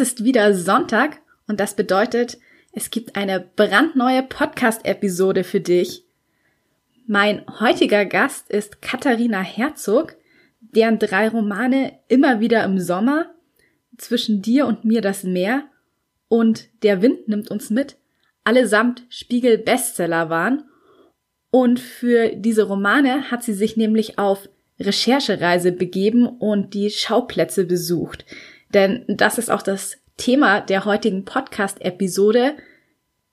Es ist wieder Sonntag und das bedeutet, es gibt eine brandneue Podcast-Episode für dich. Mein heutiger Gast ist Katharina Herzog, deren drei Romane immer wieder im Sommer, zwischen dir und mir das Meer und Der Wind nimmt uns mit, allesamt Spiegel-Bestseller waren. Und für diese Romane hat sie sich nämlich auf Recherchereise begeben und die Schauplätze besucht. Denn das ist auch das Thema der heutigen Podcast-Episode.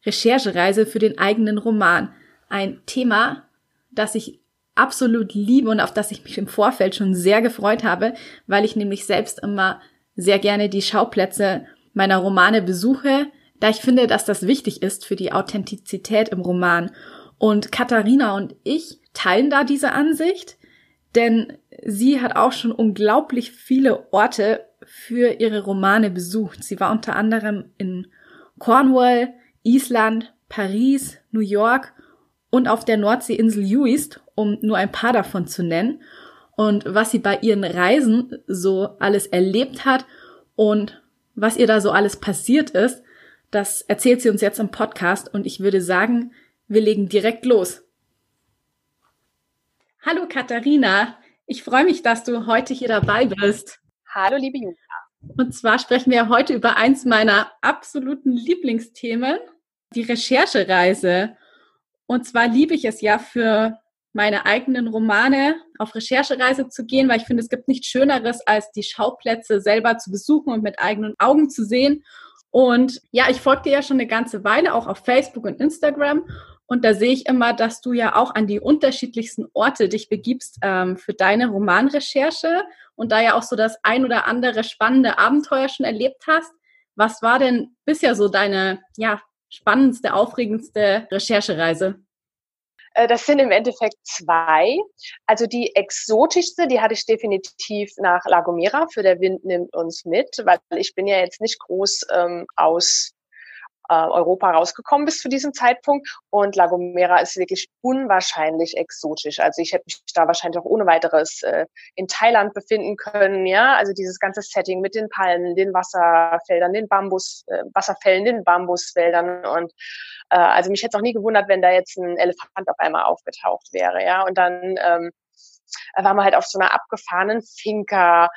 Recherchereise für den eigenen Roman. Ein Thema, das ich absolut liebe und auf das ich mich im Vorfeld schon sehr gefreut habe, weil ich nämlich selbst immer sehr gerne die Schauplätze meiner Romane besuche, da ich finde, dass das wichtig ist für die Authentizität im Roman. Und Katharina und ich teilen da diese Ansicht, denn sie hat auch schon unglaublich viele Orte für ihre Romane besucht. Sie war unter anderem in Cornwall, Island, Paris, New York und auf der Nordseeinsel Uist, um nur ein paar davon zu nennen. Und was sie bei ihren Reisen so alles erlebt hat und was ihr da so alles passiert ist, das erzählt sie uns jetzt im Podcast und ich würde sagen, wir legen direkt los. Hallo Katharina, ich freue mich, dass du heute hier dabei bist. Hallo, liebe Julia. Und zwar sprechen wir heute über eins meiner absoluten Lieblingsthemen, die Recherchereise. Und zwar liebe ich es ja für meine eigenen Romane auf Recherchereise zu gehen, weil ich finde, es gibt nichts Schöneres, als die Schauplätze selber zu besuchen und mit eigenen Augen zu sehen. Und ja, ich folge dir ja schon eine ganze Weile, auch auf Facebook und Instagram. Und da sehe ich immer, dass du ja auch an die unterschiedlichsten Orte dich begibst ähm, für deine Romanrecherche und da ja auch so das ein oder andere spannende Abenteuer schon erlebt hast. Was war denn bisher so deine, ja, spannendste, aufregendste Recherchereise? Äh, das sind im Endeffekt zwei. Also die exotischste, die hatte ich definitiv nach La Gomera für der Wind nimmt uns mit, weil ich bin ja jetzt nicht groß ähm, aus äh, Europa rausgekommen bis zu diesem Zeitpunkt. Und La Gomera ist wirklich unwahrscheinlich exotisch. Also ich hätte mich da wahrscheinlich auch ohne weiteres äh, in Thailand befinden können. Ja, also dieses ganze Setting mit den Palmen, den Wasserfeldern, den Bambus, äh, Wasserfällen, den Bambuswäldern und äh, also mich hätte es auch nie gewundert, wenn da jetzt ein Elefant auf einmal aufgetaucht wäre. Ja, und dann ähm, waren wir halt auf so einer abgefahrenen Finca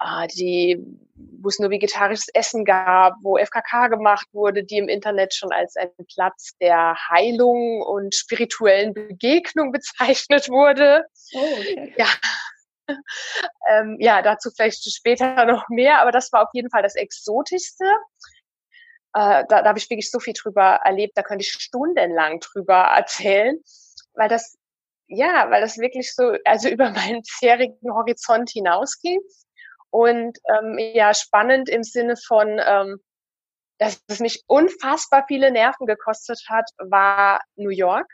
äh, die, wo es nur vegetarisches Essen gab, wo FKK gemacht wurde, die im Internet schon als ein Platz der Heilung und spirituellen Begegnung bezeichnet wurde. Oh, okay. Ja. ähm, ja, dazu vielleicht später noch mehr, aber das war auf jeden Fall das Exotischste. Äh, da da habe ich wirklich so viel drüber erlebt, da könnte ich stundenlang drüber erzählen, weil das ja, weil das wirklich so, also über meinen bisherigen Horizont hinausging. Und ähm, ja, spannend im Sinne von, ähm, dass es mich unfassbar viele Nerven gekostet hat, war New York.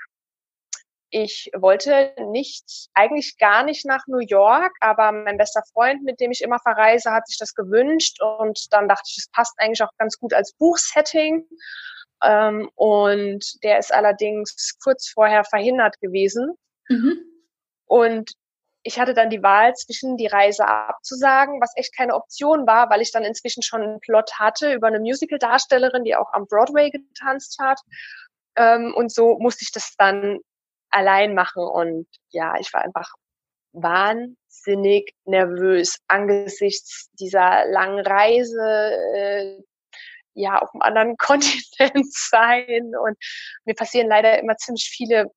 Ich wollte nicht, eigentlich gar nicht nach New York, aber mein bester Freund, mit dem ich immer verreise, hat sich das gewünscht und dann dachte ich, es passt eigentlich auch ganz gut als Buchsetting. Ähm, und der ist allerdings kurz vorher verhindert gewesen. Mhm. Und ich hatte dann die Wahl zwischen die Reise abzusagen, was echt keine Option war, weil ich dann inzwischen schon einen Plot hatte über eine Musical-Darstellerin, die auch am Broadway getanzt hat. Ähm, und so musste ich das dann allein machen. Und ja, ich war einfach wahnsinnig nervös angesichts dieser langen Reise, äh, ja, auf einem anderen Kontinent sein. Und mir passieren leider immer ziemlich viele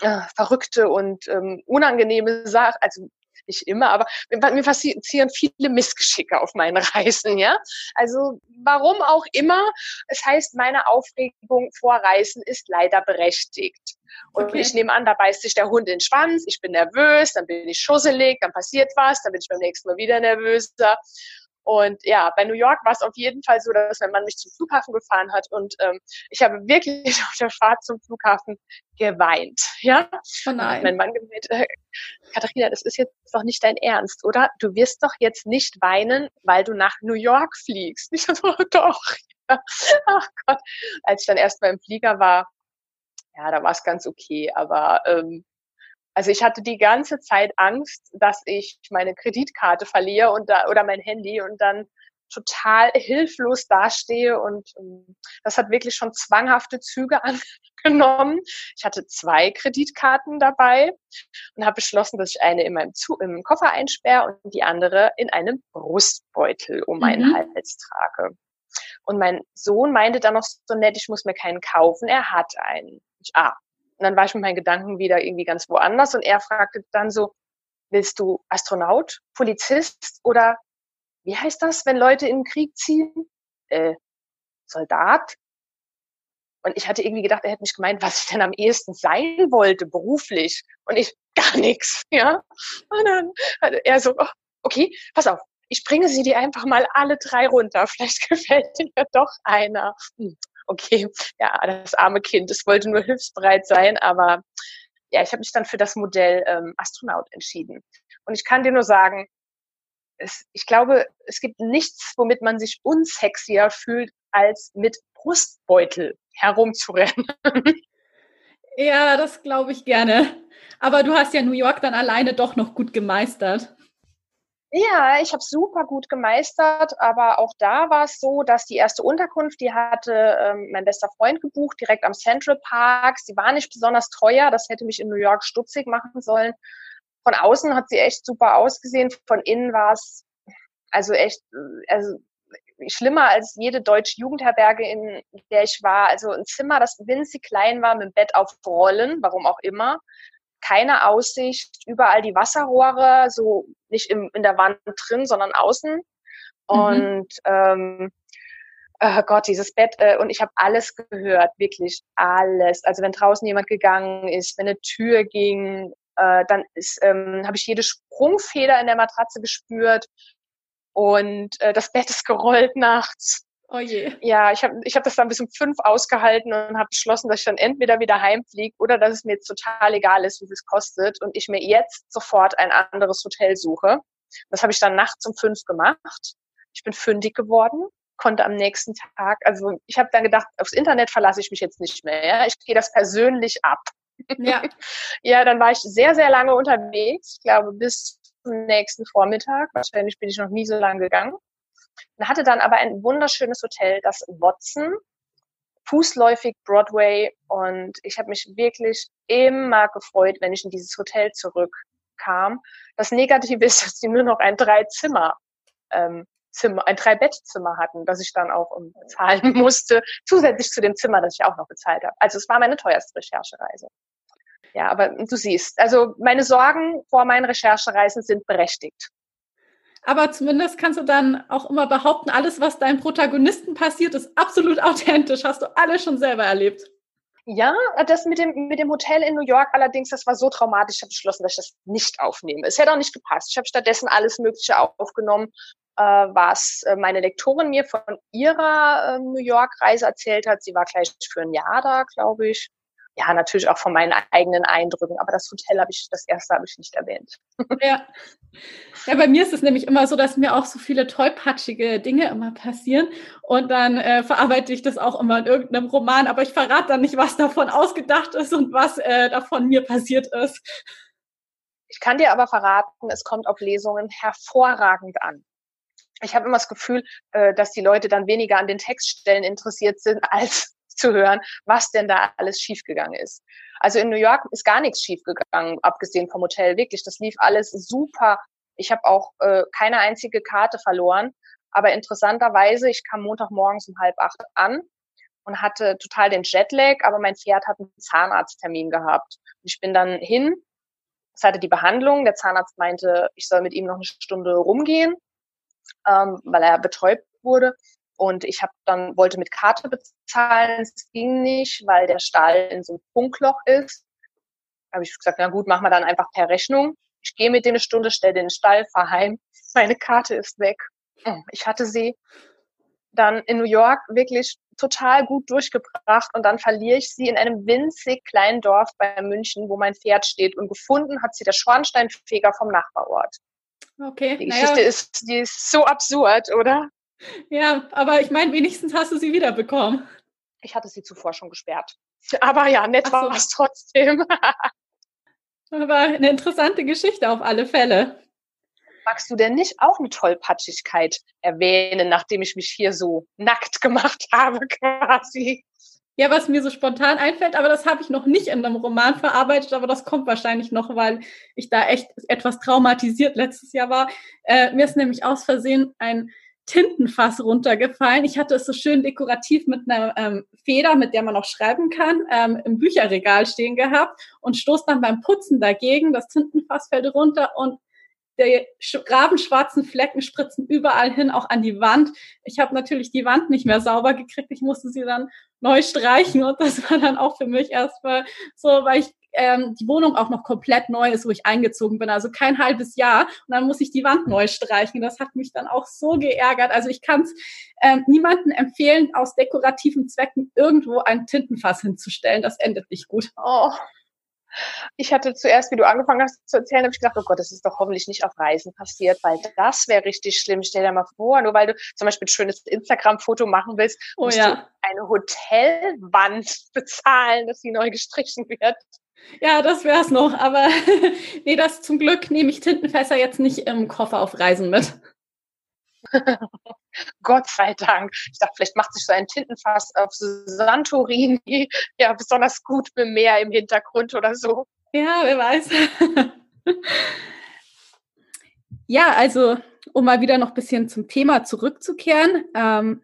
äh, verrückte und ähm, unangenehme Sachen, also nicht immer, aber mir passieren viele Missgeschicke auf meinen Reisen, ja. Also warum auch immer. Es heißt, meine Aufregung vor Reisen ist leider berechtigt. Und okay. ich nehme an, da beißt sich der Hund in den Schwanz, ich bin nervös, dann bin ich schusselig, dann passiert was, dann bin ich beim nächsten Mal wieder nervöser. Und ja, bei New York war es auf jeden Fall so, dass mein Mann mich zum Flughafen gefahren hat und ähm, ich habe wirklich auf der Fahrt zum Flughafen geweint. Ja, oh nein. mein Mann gemeint, äh, Katharina, das ist jetzt doch nicht dein Ernst, oder? Du wirst doch jetzt nicht weinen, weil du nach New York fliegst. Ich so, doch. Ja. Ach Gott, als ich dann erst mal im Flieger war, ja, da war es ganz okay, aber ähm, also ich hatte die ganze Zeit Angst, dass ich meine Kreditkarte verliere und da, oder mein Handy und dann total hilflos dastehe und um, ähm, das hat wirklich schon zwanghafte Züge angenommen. Ich hatte zwei Kreditkarten dabei und habe beschlossen, dass ich eine in meinem Zu im Koffer einsperre und die andere in einem Brustbeutel um meinen mhm. Hals trage. Und mein Sohn meinte dann noch so nett, ich muss mir keinen kaufen, er hat einen. Ich, ah, und dann war ich mit meinen Gedanken wieder irgendwie ganz woanders und er fragte dann so, willst du Astronaut, Polizist oder wie heißt das, wenn Leute in den Krieg ziehen? Äh, Soldat? Und ich hatte irgendwie gedacht, er hätte mich gemeint, was ich denn am ehesten sein wollte, beruflich. Und ich, gar nichts, ja. Und dann hatte er so, oh, okay, pass auf, ich bringe sie dir einfach mal alle drei runter. Vielleicht gefällt dir doch einer. Okay, ja, das arme Kind, es wollte nur hilfsbereit sein, aber ja, ich habe mich dann für das Modell ähm, Astronaut entschieden. Und ich kann dir nur sagen, es, ich glaube, es gibt nichts, womit man sich unsexier fühlt, als mit Brustbeutel herumzurennen. Ja, das glaube ich gerne. Aber du hast ja New York dann alleine doch noch gut gemeistert. Ja, ich habe super gut gemeistert, aber auch da war es so, dass die erste Unterkunft, die hatte ähm, mein bester Freund gebucht, direkt am Central Park. Sie war nicht besonders teuer, das hätte mich in New York stutzig machen sollen. Von außen hat sie echt super ausgesehen, von innen war es also echt, also schlimmer als jede deutsche Jugendherberge, in der ich war. Also ein Zimmer, das winzig klein war, mit dem Bett auf Rollen, warum auch immer keine Aussicht, überall die Wasserrohre, so nicht im, in der Wand drin, sondern außen. Mhm. Und ähm, oh Gott, dieses Bett, äh, und ich habe alles gehört, wirklich alles. Also wenn draußen jemand gegangen ist, wenn eine Tür ging, äh, dann ähm, habe ich jede Sprungfeder in der Matratze gespürt und äh, das Bett ist gerollt nachts. Oh je. Ja, ich habe ich hab das dann bis um fünf ausgehalten und habe beschlossen, dass ich dann entweder wieder heimfliege oder dass es mir jetzt total egal ist, wie viel es kostet und ich mir jetzt sofort ein anderes Hotel suche. Das habe ich dann nachts um fünf gemacht. Ich bin fündig geworden, konnte am nächsten Tag, also ich habe dann gedacht, aufs Internet verlasse ich mich jetzt nicht mehr. Ja? Ich gehe das persönlich ab. Ja. ja, dann war ich sehr, sehr lange unterwegs, ich glaube bis zum nächsten Vormittag. Wahrscheinlich bin ich noch nie so lange gegangen. Und hatte dann aber ein wunderschönes Hotel, das Watson, fußläufig Broadway. Und ich habe mich wirklich immer gefreut, wenn ich in dieses Hotel zurückkam. Das Negative ist, dass sie nur noch ein Drei-Zimmer ähm, Zimmer, ein Drei-Bettzimmer hatten, das ich dann auch um, bezahlen musste, zusätzlich zu dem Zimmer, das ich auch noch bezahlt habe. Also es war meine teuerste Recherchereise. Ja, aber du siehst, also meine Sorgen vor meinen Recherchereisen sind berechtigt. Aber zumindest kannst du dann auch immer behaupten, alles, was deinem Protagonisten passiert, ist absolut authentisch. Hast du alles schon selber erlebt. Ja, das mit dem, mit dem Hotel in New York allerdings, das war so traumatisch, ich habe beschlossen, dass ich das nicht aufnehme. Es hätte auch nicht gepasst. Ich habe stattdessen alles Mögliche aufgenommen, äh, was äh, meine Lektorin mir von ihrer äh, New York-Reise erzählt hat. Sie war gleich für ein Jahr da, glaube ich ja, natürlich auch von meinen eigenen Eindrücken. Aber das Hotel habe ich, das erste habe ich nicht erwähnt. Ja. Ja, bei mir ist es nämlich immer so, dass mir auch so viele tollpatschige Dinge immer passieren. Und dann äh, verarbeite ich das auch immer in irgendeinem Roman. Aber ich verrate dann nicht, was davon ausgedacht ist und was äh, davon mir passiert ist. Ich kann dir aber verraten, es kommt auf Lesungen hervorragend an ich habe immer das Gefühl, äh, dass die Leute dann weniger an den Textstellen interessiert sind, als zu hören, was denn da alles schiefgegangen ist. Also in New York ist gar nichts schiefgegangen, abgesehen vom Hotel. Wirklich, das lief alles super. Ich habe auch äh, keine einzige Karte verloren. Aber interessanterweise, ich kam Montagmorgens um halb acht an und hatte total den Jetlag, aber mein Pferd hat einen Zahnarzttermin gehabt. Ich bin dann hin, es hatte die Behandlung, der Zahnarzt meinte, ich soll mit ihm noch eine Stunde rumgehen, ähm, weil er betäubt wurde. Und ich habe dann wollte mit Karte bezahlen, es ging nicht, weil der Stall in so einem Funkloch ist. Da habe ich gesagt, na gut, machen wir dann einfach per Rechnung. Ich gehe mit denen eine Stunde, stelle den Stall, fahr heim. Meine Karte ist weg. Oh, ich hatte sie dann in New York wirklich total gut durchgebracht und dann verliere ich sie in einem winzig kleinen Dorf bei München, wo mein Pferd steht und gefunden hat sie der Schornsteinfeger vom Nachbarort. Okay. Die Geschichte naja. ist, die ist so absurd, oder? Ja, aber ich meine, wenigstens hast du sie wiederbekommen. Ich hatte sie zuvor schon gesperrt. Aber ja, nett so. war es trotzdem. aber eine interessante Geschichte auf alle Fälle. Magst du denn nicht auch eine Tollpatschigkeit erwähnen, nachdem ich mich hier so nackt gemacht habe quasi? Ja, was mir so spontan einfällt, aber das habe ich noch nicht in einem Roman verarbeitet, aber das kommt wahrscheinlich noch, weil ich da echt etwas traumatisiert letztes Jahr war. Äh, mir ist nämlich aus Versehen ein Tintenfass runtergefallen. Ich hatte es so schön dekorativ mit einer ähm, Feder, mit der man auch schreiben kann, ähm, im Bücherregal stehen gehabt und stoß dann beim Putzen dagegen. Das Tintenfass fällt runter und die rabenschwarzen Flecken spritzen überall hin, auch an die Wand. Ich habe natürlich die Wand nicht mehr sauber gekriegt. Ich musste sie dann neu streichen und das war dann auch für mich erstmal so, weil ich ähm, die Wohnung auch noch komplett neu ist, wo ich eingezogen bin, also kein halbes Jahr. Und dann muss ich die Wand neu streichen. Das hat mich dann auch so geärgert. Also ich kann es ähm, niemanden empfehlen, aus dekorativen Zwecken irgendwo ein Tintenfass hinzustellen. Das endet nicht gut. Oh. Ich hatte zuerst, wie du angefangen hast zu erzählen, habe ich gedacht, oh Gott, das ist doch hoffentlich nicht auf Reisen passiert, weil das wäre richtig schlimm. Stell dir mal vor, nur weil du zum Beispiel ein schönes Instagram-Foto machen willst, oh, musst ja. du eine Hotelwand bezahlen, dass sie neu gestrichen wird. Ja, das wär's noch, aber nee, das zum Glück nehme ich Tintenfässer jetzt nicht im Koffer auf Reisen mit. Gott sei Dank. Ich dachte, vielleicht macht sich so ein Tintenfass auf Santorini ja besonders gut mit Meer im Hintergrund oder so. Ja, wer weiß. ja, also um mal wieder noch ein bisschen zum Thema zurückzukehren. Ähm,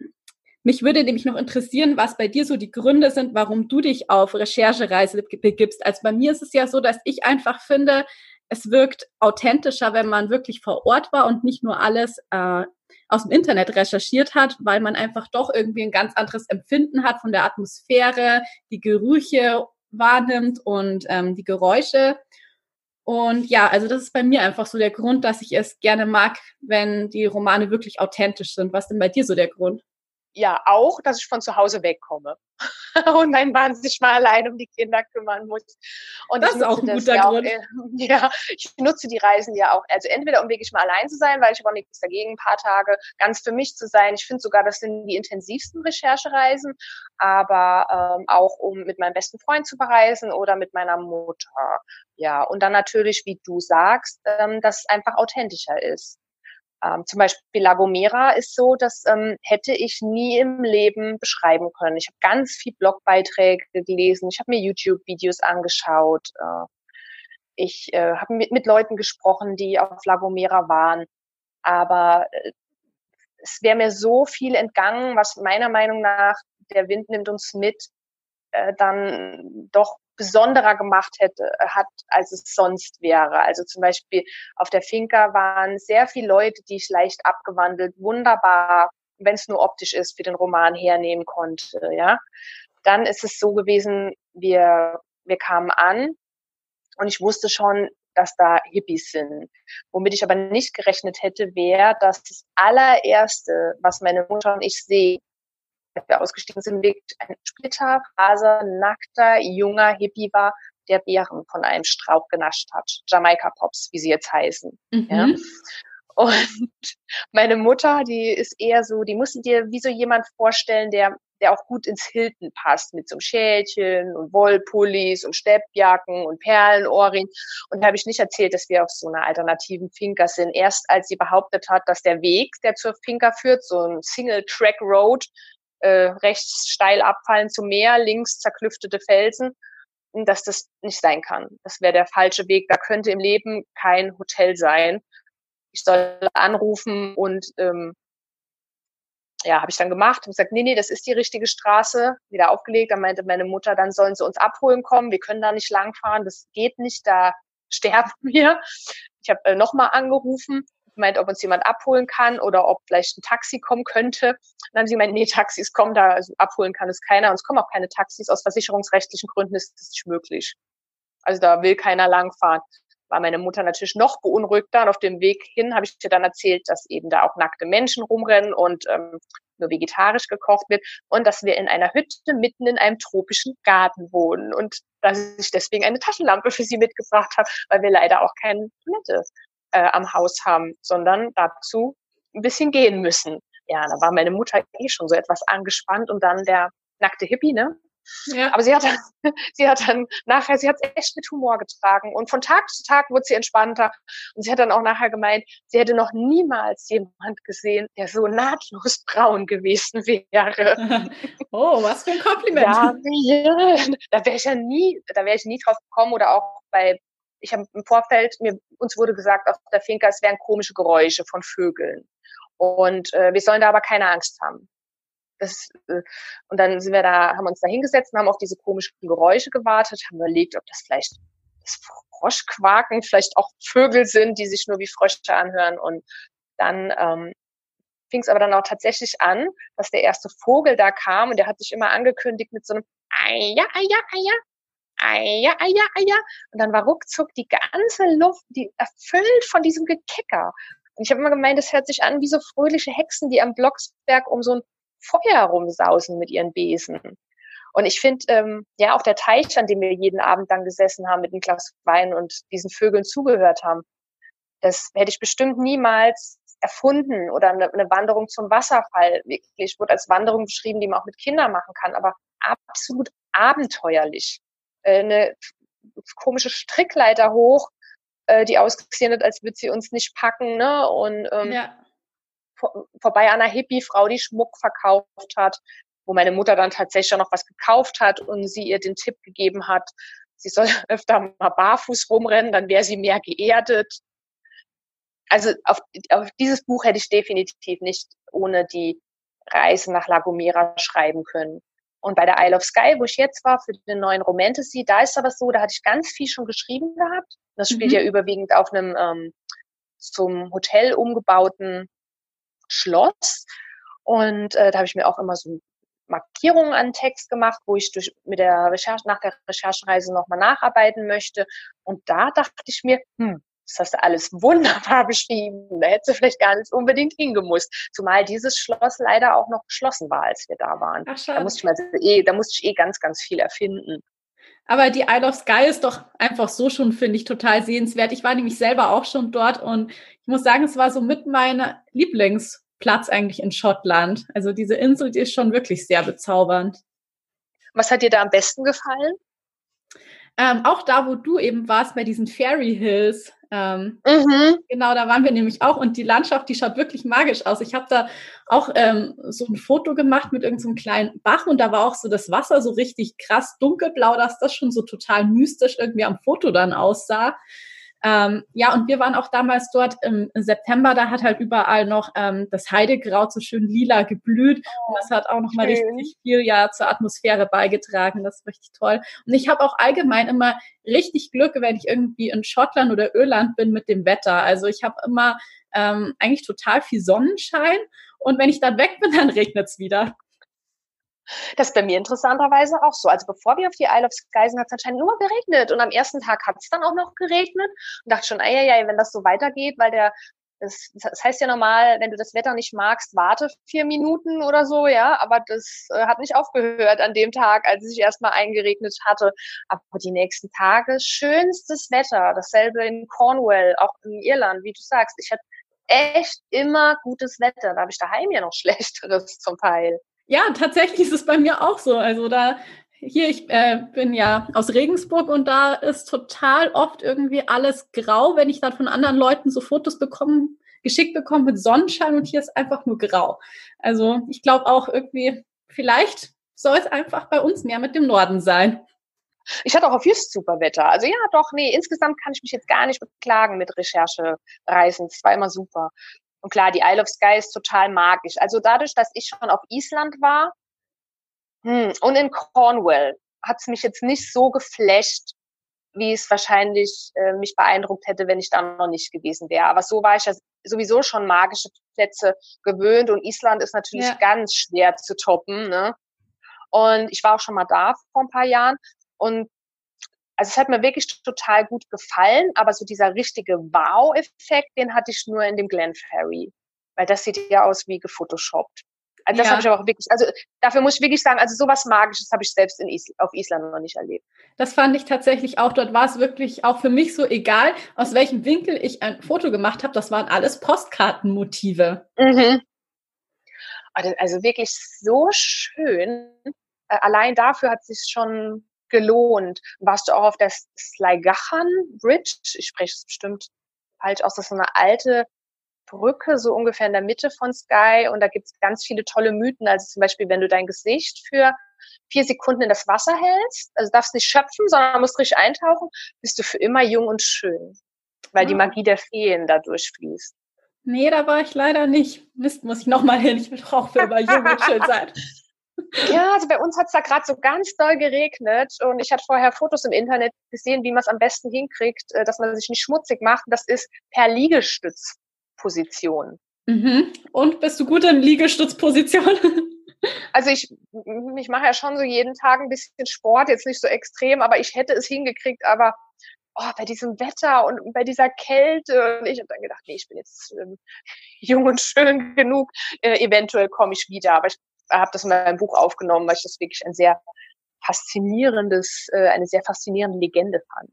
mich würde nämlich noch interessieren, was bei dir so die Gründe sind, warum du dich auf Recherchereise begibst. Also bei mir ist es ja so, dass ich einfach finde, es wirkt authentischer, wenn man wirklich vor Ort war und nicht nur alles äh, aus dem Internet recherchiert hat, weil man einfach doch irgendwie ein ganz anderes Empfinden hat von der Atmosphäre, die Gerüche wahrnimmt und ähm, die Geräusche. Und ja, also das ist bei mir einfach so der Grund, dass ich es gerne mag, wenn die Romane wirklich authentisch sind. Was denn bei dir so der Grund? Ja auch, dass ich von zu Hause wegkomme und mein Mann sich mal allein um die Kinder kümmern muss. Und das ist auch ein guter Grund. Auch, ja, ich nutze die Reisen ja auch, also entweder um wirklich mal allein zu sein, weil ich habe auch nichts dagegen, ein paar Tage ganz für mich zu sein. Ich finde sogar, das sind die intensivsten Recherchereisen, aber ähm, auch um mit meinem besten Freund zu verreisen oder mit meiner Mutter. Ja, und dann natürlich, wie du sagst, ähm, dass es einfach authentischer ist. Ähm, zum Beispiel La Gomera ist so, das ähm, hätte ich nie im Leben beschreiben können. Ich habe ganz viel Blogbeiträge gelesen, ich habe mir YouTube-Videos angeschaut, äh, ich äh, habe mit, mit Leuten gesprochen, die auf La Gomera waren, aber äh, es wäre mir so viel entgangen, was meiner Meinung nach der Wind nimmt uns mit, äh, dann doch besonderer gemacht hätte, äh, hat, als es sonst wäre. Also zum Beispiel auf der Finca waren sehr viele Leute, die ich leicht abgewandelt, wunderbar, wenn es nur optisch ist, für den Roman hernehmen konnte, ja. Dann ist es so gewesen, wir, wir kamen an und ich wusste schon, dass da Hippies sind. Womit ich aber nicht gerechnet hätte, wäre, dass das allererste, was meine Mutter und ich sehen, wir ausgestiegen sind, wirklich ein splitterfaser, nackter, junger Hippie war, der Beeren von einem Strauch genascht hat. Jamaika Pops, wie sie jetzt heißen. Mhm. Ja. Und meine Mutter, die ist eher so, die musst du dir wie so jemand vorstellen, der, der auch gut ins Hilton passt, mit so einem Schälchen und Wollpullis und Steppjacken und Perlenohrring. Und da habe ich nicht erzählt, dass wir auf so einer alternativen Finca sind. Erst als sie behauptet hat, dass der Weg, der zur Finca führt, so ein Single-Track-Road, äh, rechts steil abfallen zum Meer, links zerklüftete Felsen, dass das nicht sein kann. Das wäre der falsche Weg. Da könnte im Leben kein Hotel sein. Ich soll anrufen und ähm, ja, habe ich dann gemacht und gesagt, nee, nee, das ist die richtige Straße, wieder aufgelegt. Dann meinte meine Mutter, dann sollen sie uns abholen kommen, wir können da nicht langfahren, das geht nicht, da sterben wir. Ich habe äh, nochmal angerufen, gemeint, ob uns jemand abholen kann oder ob vielleicht ein Taxi kommen könnte. Und dann haben sie gemeint, nee, Taxis kommen da, also abholen kann es keiner. Und es kommen auch keine Taxis. Aus versicherungsrechtlichen Gründen ist das nicht möglich. Also da will keiner langfahren. War meine Mutter natürlich noch beunruhigter. Und auf dem Weg hin habe ich dir dann erzählt, dass eben da auch nackte Menschen rumrennen und ähm, nur vegetarisch gekocht wird und dass wir in einer Hütte mitten in einem tropischen Garten wohnen und dass ich deswegen eine Taschenlampe für sie mitgebracht habe, weil wir leider auch keine Toilette äh, am Haus haben, sondern dazu ein bisschen gehen müssen. Ja, da war meine Mutter eh schon so etwas angespannt und dann der nackte Hippie, ne? Ja. Aber sie hat, sie hat dann nachher, sie hat es echt mit Humor getragen und von Tag zu Tag wurde sie entspannter und sie hat dann auch nachher gemeint, sie hätte noch niemals jemand gesehen, der so nahtlos braun gewesen wäre. Oh, was für ein Kompliment. Ja, ja da wäre ich ja nie, da wäre ich nie drauf gekommen oder auch bei ich habe im Vorfeld, mir, uns wurde gesagt auf der Finca, es wären komische Geräusche von Vögeln. Und äh, wir sollen da aber keine Angst haben. Das, äh, und dann sind wir da, haben uns da hingesetzt und haben auf diese komischen Geräusche gewartet, haben überlegt, ob das vielleicht das Froschquaken, vielleicht auch Vögel sind, die sich nur wie Frösche anhören. Und dann ähm, fing es aber dann auch tatsächlich an, dass der erste Vogel da kam und der hat sich immer angekündigt mit so einem Eia, Eia, Eia, Eia, Eia, Eia. Und dann war ruckzuck die ganze Luft, die erfüllt von diesem Gekicker. Und ich habe immer gemeint, das hört sich an wie so fröhliche Hexen, die am Blocksberg um so ein Feuer rumsausen mit ihren Besen. Und ich finde, ähm, ja, auch der Teich, an dem wir jeden Abend dann gesessen haben mit einem Glas Wein und diesen Vögeln zugehört haben, das hätte ich bestimmt niemals erfunden oder eine, eine Wanderung zum Wasserfall. Wirklich wurde als Wanderung beschrieben, die man auch mit Kindern machen kann, aber absolut abenteuerlich. Äh, eine komische Strickleiter hoch, äh, die ausgesehen hat, als würde sie uns nicht packen, ne? Und ähm, ja vorbei an einer Hippie-Frau, die Schmuck verkauft hat, wo meine Mutter dann tatsächlich noch was gekauft hat und sie ihr den Tipp gegeben hat, sie soll öfter mal barfuß rumrennen, dann wäre sie mehr geerdet. Also auf, auf dieses Buch hätte ich definitiv nicht ohne die Reise nach La Gomera schreiben können. Und bei der Isle of Sky, wo ich jetzt war, für den neuen Romantasy, da ist aber so, da hatte ich ganz viel schon geschrieben gehabt. Das spielt mhm. ja überwiegend auf einem ähm, zum Hotel umgebauten Schloss. Und äh, da habe ich mir auch immer so Markierungen an Text gemacht, wo ich durch, mit der Recherche, nach der Recherchereise nochmal nacharbeiten möchte. Und da dachte ich mir, hm, das hast du alles wunderbar beschrieben. Da hättest du vielleicht gar nicht unbedingt hingemusst. Zumal dieses Schloss leider auch noch geschlossen war, als wir da waren. Ach, da musste ich mal eh, da musste ich eh ganz, ganz viel erfinden. Aber die Isle of Sky ist doch einfach so schon, finde ich, total sehenswert. Ich war nämlich selber auch schon dort und ich muss sagen, es war so mit meiner Lieblingsplatz eigentlich in Schottland. Also diese Insel, die ist schon wirklich sehr bezaubernd. Was hat dir da am besten gefallen? Ähm, auch da, wo du eben warst, bei diesen Fairy Hills. Ähm, mhm. Genau, da waren wir nämlich auch und die Landschaft, die schaut wirklich magisch aus. Ich habe da auch ähm, so ein Foto gemacht mit irgendeinem so kleinen Bach und da war auch so das Wasser so richtig krass dunkelblau, dass das schon so total mystisch irgendwie am Foto dann aussah. Ähm, ja, und wir waren auch damals dort im September, da hat halt überall noch ähm, das Heidekraut so schön lila geblüht und das hat auch nochmal richtig viel ja zur Atmosphäre beigetragen. Das ist richtig toll. Und ich habe auch allgemein immer richtig Glück, wenn ich irgendwie in Schottland oder Irland bin mit dem Wetter. Also ich habe immer ähm, eigentlich total viel Sonnenschein und wenn ich dann weg bin, dann regnet's wieder. Das ist bei mir interessanterweise auch so. Also bevor wir auf die Isle of Skye sind, hat es anscheinend nur geregnet. Und am ersten Tag hat es dann auch noch geregnet. Und dachte schon, ey, ey, wenn das so weitergeht, weil der, das, das heißt ja normal, wenn du das Wetter nicht magst, warte vier Minuten oder so, ja. Aber das äh, hat nicht aufgehört an dem Tag, als es sich erstmal eingeregnet hatte. Aber die nächsten Tage schönstes Wetter. Dasselbe in Cornwall, auch in Irland, wie du sagst. Ich hatte echt immer gutes Wetter. Da habe ich daheim ja noch schlechteres zum Teil. Ja, tatsächlich ist es bei mir auch so. Also da hier, ich äh, bin ja aus Regensburg und da ist total oft irgendwie alles grau, wenn ich dann von anderen Leuten so Fotos bekommen, geschickt bekomme mit Sonnenschein und hier ist einfach nur grau. Also ich glaube auch irgendwie, vielleicht soll es einfach bei uns mehr mit dem Norden sein. Ich hatte auch auf Just super Wetter. Also ja, doch, nee, insgesamt kann ich mich jetzt gar nicht beklagen mit Recherchereisen. Es war immer super. Und klar, die Isle of Skye ist total magisch. Also dadurch, dass ich schon auf Island war hm, und in Cornwall, hat es mich jetzt nicht so geflasht wie es wahrscheinlich äh, mich beeindruckt hätte, wenn ich da noch nicht gewesen wäre. Aber so war ich ja sowieso schon magische Plätze gewöhnt und Island ist natürlich ja. ganz schwer zu toppen. Ne? Und ich war auch schon mal da vor ein paar Jahren und also es hat mir wirklich total gut gefallen, aber so dieser richtige Wow-Effekt, den hatte ich nur in dem Glen Ferry, weil das sieht ja aus wie gefotoshoppt. Also das ja. habe ich aber auch wirklich, also dafür muss ich wirklich sagen, also sowas Magisches habe ich selbst in Is auf Island noch nicht erlebt. Das fand ich tatsächlich auch. Dort war es wirklich auch für mich so egal, aus welchem Winkel ich ein Foto gemacht habe. Das waren alles Postkartenmotive. Mhm. Also, also wirklich so schön. Äh, allein dafür hat sich schon gelohnt. Warst du auch auf der Slygachan Bridge? Ich spreche es bestimmt falsch aus. Das ist so eine alte Brücke, so ungefähr in der Mitte von Sky. Und da gibt es ganz viele tolle Mythen. Also zum Beispiel, wenn du dein Gesicht für vier Sekunden in das Wasser hältst, also darfst nicht schöpfen, sondern musst richtig eintauchen, bist du für immer jung und schön. Weil oh. die ah. Magie der Feen da durchfließt. Nee, da war ich leider nicht. Mist, muss ich nochmal hin. Ich will auch für immer jung und schön sein. Ja, also bei uns hat es da gerade so ganz doll geregnet und ich hatte vorher Fotos im Internet gesehen, wie man es am besten hinkriegt, äh, dass man sich nicht schmutzig macht. Das ist per Liegestütz. Position. Mhm. Und bist du gut in Liegestützposition? Also ich, ich mache ja schon so jeden Tag ein bisschen Sport, jetzt nicht so extrem, aber ich hätte es hingekriegt, aber oh, bei diesem Wetter und bei dieser Kälte, und ich habe dann gedacht, nee, ich bin jetzt ähm, jung und schön genug, äh, eventuell komme ich wieder. Aber ich habe das in meinem Buch aufgenommen, weil ich das wirklich ein sehr faszinierendes, äh, eine sehr faszinierende Legende fand.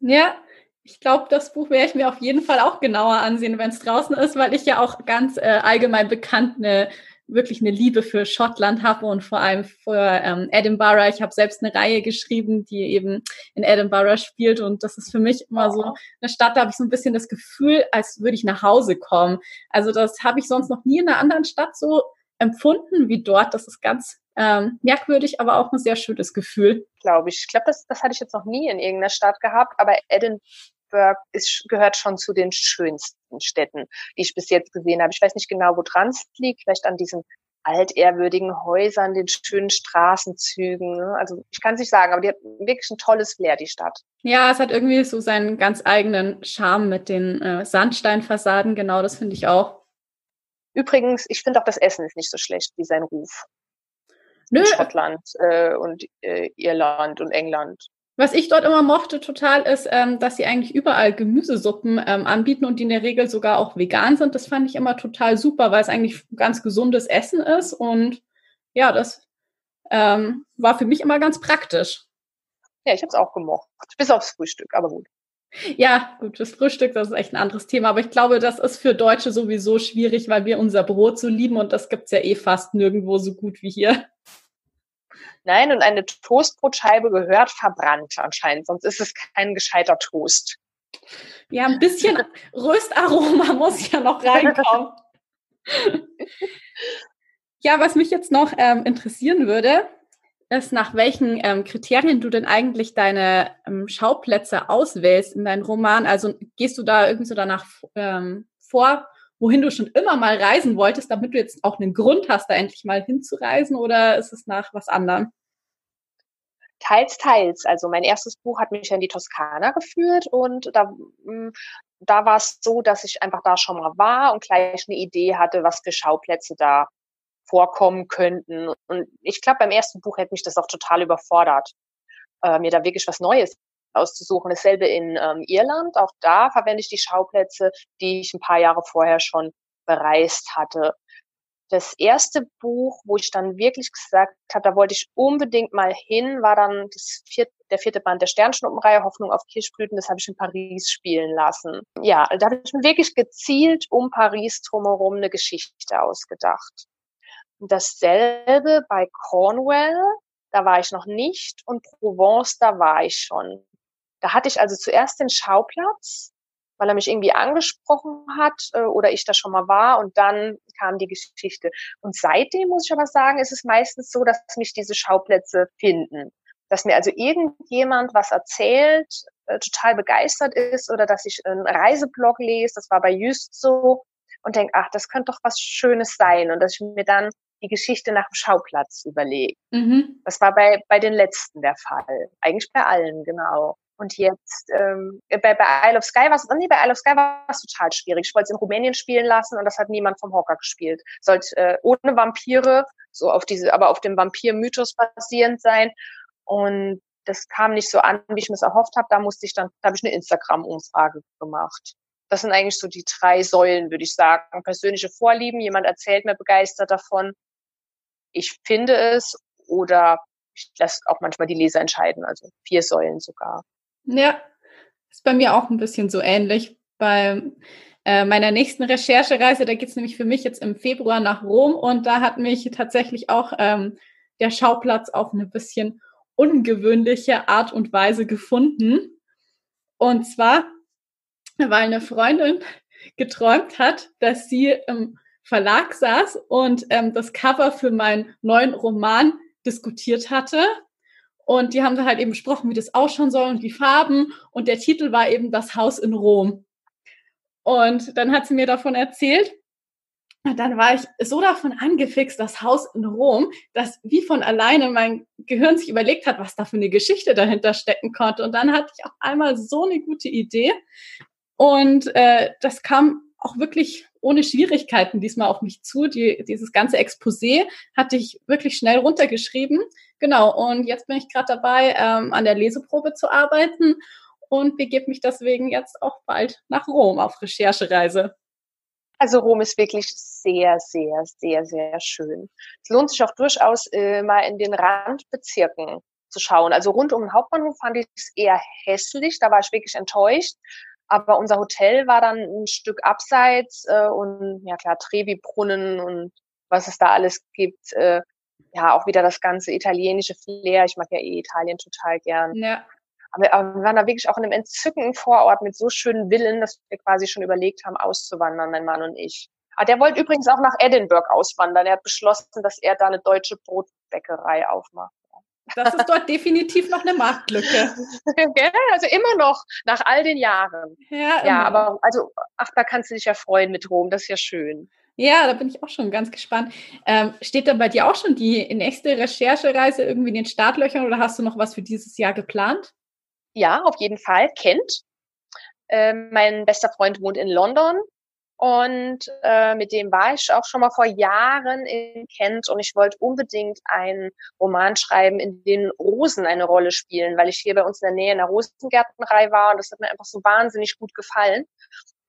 Ja, ich glaube, das Buch werde ich mir auf jeden Fall auch genauer ansehen, wenn es draußen ist, weil ich ja auch ganz äh, allgemein bekannt eine wirklich eine Liebe für Schottland habe und vor allem für ähm, Edinburgh. Ich habe selbst eine Reihe geschrieben, die eben in Edinburgh spielt und das ist für mich immer so eine Stadt, da habe ich so ein bisschen das Gefühl, als würde ich nach Hause kommen. Also das habe ich sonst noch nie in einer anderen Stadt so empfunden wie dort. Das ist ganz ähm, merkwürdig, aber auch ein sehr schönes Gefühl. Glaube ich. Ich glaube, das, das hatte ich jetzt noch nie in irgendeiner Stadt gehabt, aber Edinburgh ist, gehört schon zu den schönsten Städten, die ich bis jetzt gesehen habe. Ich weiß nicht genau, wo dran es liegt, vielleicht an diesen altehrwürdigen Häusern, den schönen Straßenzügen. Ne? Also ich kann es nicht sagen, aber die hat wirklich ein tolles Flair, die Stadt. Ja, es hat irgendwie so seinen ganz eigenen Charme mit den äh, Sandsteinfassaden. Genau, das finde ich auch. Übrigens, ich finde auch das Essen ist nicht so schlecht wie sein Ruf. Nö. In Schottland äh, und äh, Irland und England. Was ich dort immer mochte total ist, ähm, dass sie eigentlich überall Gemüsesuppen ähm, anbieten und die in der Regel sogar auch vegan sind. Das fand ich immer total super, weil es eigentlich ganz gesundes Essen ist und ja, das ähm, war für mich immer ganz praktisch. Ja, ich habe es auch gemocht. Bis aufs Frühstück, aber gut. Ja, gut, das Frühstück, das ist echt ein anderes Thema. Aber ich glaube, das ist für Deutsche sowieso schwierig, weil wir unser Brot so lieben und das gibt's ja eh fast nirgendwo so gut wie hier. Nein, und eine Toastbrotscheibe gehört verbrannt anscheinend, sonst ist es kein gescheiter Toast. Ja, ein bisschen Röstaroma muss ja noch reinkommen. ja, was mich jetzt noch ähm, interessieren würde, ist, nach welchen ähm, Kriterien du denn eigentlich deine ähm, Schauplätze auswählst in deinen Roman. Also gehst du da irgendwie so danach ähm, vor, wohin du schon immer mal reisen wolltest, damit du jetzt auch einen Grund hast, da endlich mal hinzureisen, oder ist es nach was anderem? Teils, teils. Also mein erstes Buch hat mich in die Toskana geführt und da, mm, da war es so, dass ich einfach da schon mal war und gleich eine Idee hatte, was für Schauplätze da vorkommen könnten. Und ich glaube, beim ersten Buch hätte mich das auch total überfordert, äh, mir da wirklich was Neues auszusuchen. Dasselbe in ähm, Irland. Auch da verwende ich die Schauplätze, die ich ein paar Jahre vorher schon bereist hatte. Das erste Buch, wo ich dann wirklich gesagt habe, da wollte ich unbedingt mal hin, war dann das vierte, der vierte Band der Sternschnuppenreihe Hoffnung auf Kirschblüten. Das habe ich in Paris spielen lassen. Ja, da habe ich mir wirklich gezielt um Paris drumherum eine Geschichte ausgedacht. Dasselbe bei Cornwall, da war ich noch nicht und Provence, da war ich schon. Da hatte ich also zuerst den Schauplatz, weil er mich irgendwie angesprochen hat äh, oder ich da schon mal war und dann kam die Geschichte. Und seitdem muss ich aber sagen, ist es meistens so, dass mich diese Schauplätze finden. Dass mir also irgendjemand was erzählt, äh, total begeistert ist oder dass ich einen Reiseblog lese, das war bei Just so, und denke, ach, das könnte doch was Schönes sein. Und dass ich mir dann die Geschichte nach dem Schauplatz überlege. Mhm. Das war bei, bei den letzten der Fall. Eigentlich bei allen, genau. Und jetzt ähm, bei, bei Isle of Sky war es, nee, bei Isle of Sky war es total schwierig. Ich wollte es in Rumänien spielen lassen und das hat niemand vom Hocker gespielt. Sollte äh, ohne Vampire, so auf diese, aber auf dem Vampir-Mythos basierend sein. Und das kam nicht so an, wie ich mir es erhofft habe. Da musste ich dann, da habe ich eine Instagram-Umfrage gemacht. Das sind eigentlich so die drei Säulen, würde ich sagen. Persönliche Vorlieben, jemand erzählt mir begeistert davon. Ich finde es oder ich lasse auch manchmal die Leser entscheiden, also vier Säulen sogar. Ja, ist bei mir auch ein bisschen so ähnlich. Bei äh, meiner nächsten Recherchereise, da geht es nämlich für mich jetzt im Februar nach Rom und da hat mich tatsächlich auch ähm, der Schauplatz auf eine bisschen ungewöhnliche Art und Weise gefunden. Und zwar, weil eine Freundin geträumt hat, dass sie im Verlag saß und ähm, das Cover für meinen neuen Roman diskutiert hatte und die haben da halt eben besprochen, wie das ausschauen soll und die Farben. Und der Titel war eben Das Haus in Rom. Und dann hat sie mir davon erzählt. Und dann war ich so davon angefixt, das Haus in Rom, dass wie von alleine mein Gehirn sich überlegt hat, was da für eine Geschichte dahinter stecken konnte. Und dann hatte ich auf einmal so eine gute Idee. Und äh, das kam auch wirklich ohne Schwierigkeiten diesmal auf mich zu. Die, dieses ganze Exposé hatte ich wirklich schnell runtergeschrieben. Genau, und jetzt bin ich gerade dabei, ähm, an der Leseprobe zu arbeiten und begebe mich deswegen jetzt auch bald nach Rom auf Recherchereise. Also Rom ist wirklich sehr, sehr, sehr, sehr schön. Es lohnt sich auch durchaus äh, mal in den Randbezirken zu schauen. Also rund um den Hauptbahnhof fand ich es eher hässlich. Da war ich wirklich enttäuscht. Aber unser Hotel war dann ein Stück abseits äh, und ja klar, Trevi-Brunnen und was es da alles gibt. Äh, ja, auch wieder das ganze italienische Flair. Ich mag ja eh Italien total gern. Ja. Aber, aber wir waren da wirklich auch in einem entzückenden Vorort mit so schönen Villen, dass wir quasi schon überlegt haben, auszuwandern, mein Mann und ich. Ah, der wollte übrigens auch nach Edinburgh auswandern. Er hat beschlossen, dass er da eine deutsche Brotbäckerei aufmacht. Das ist dort definitiv noch eine Marktlücke. also immer noch, nach all den Jahren. Ja, ja aber also, ach, da kannst du dich ja freuen mit Rom, das ist ja schön. Ja, da bin ich auch schon ganz gespannt. Ähm, steht da bei dir auch schon die nächste Recherchereise irgendwie in den Startlöchern oder hast du noch was für dieses Jahr geplant? Ja, auf jeden Fall. Kent. Ähm, mein bester Freund wohnt in London und äh, mit dem war ich auch schon mal vor Jahren in Kent und ich wollte unbedingt einen Roman schreiben, in dem Rosen eine Rolle spielen, weil ich hier bei uns in der Nähe in der Rosengärtnerei war und das hat mir einfach so wahnsinnig gut gefallen.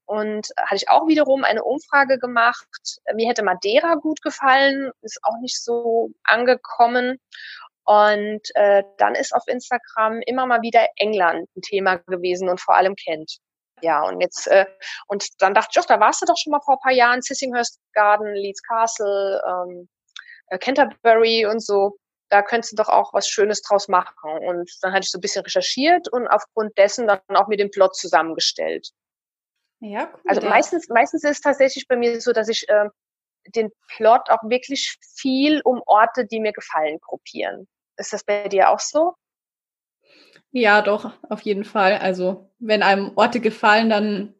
Und hatte ich auch wiederum eine Umfrage gemacht. Mir hätte Madeira gut gefallen, ist auch nicht so angekommen. Und äh, dann ist auf Instagram immer mal wieder England ein Thema gewesen und vor allem Kent. Ja, und jetzt, äh, und dann dachte ich, ach, da warst du doch schon mal vor ein paar Jahren, Sissinghurst Garden, Leeds Castle, ähm, äh, Canterbury und so. Da könntest du doch auch was Schönes draus machen. Und dann hatte ich so ein bisschen recherchiert und aufgrund dessen dann auch mir den Plot zusammengestellt. Ja, cool. Also meistens, meistens ist es tatsächlich bei mir so, dass ich äh, den Plot auch wirklich viel um Orte, die mir gefallen, gruppieren. Ist das bei dir auch so? Ja, doch, auf jeden Fall. Also wenn einem Orte gefallen, dann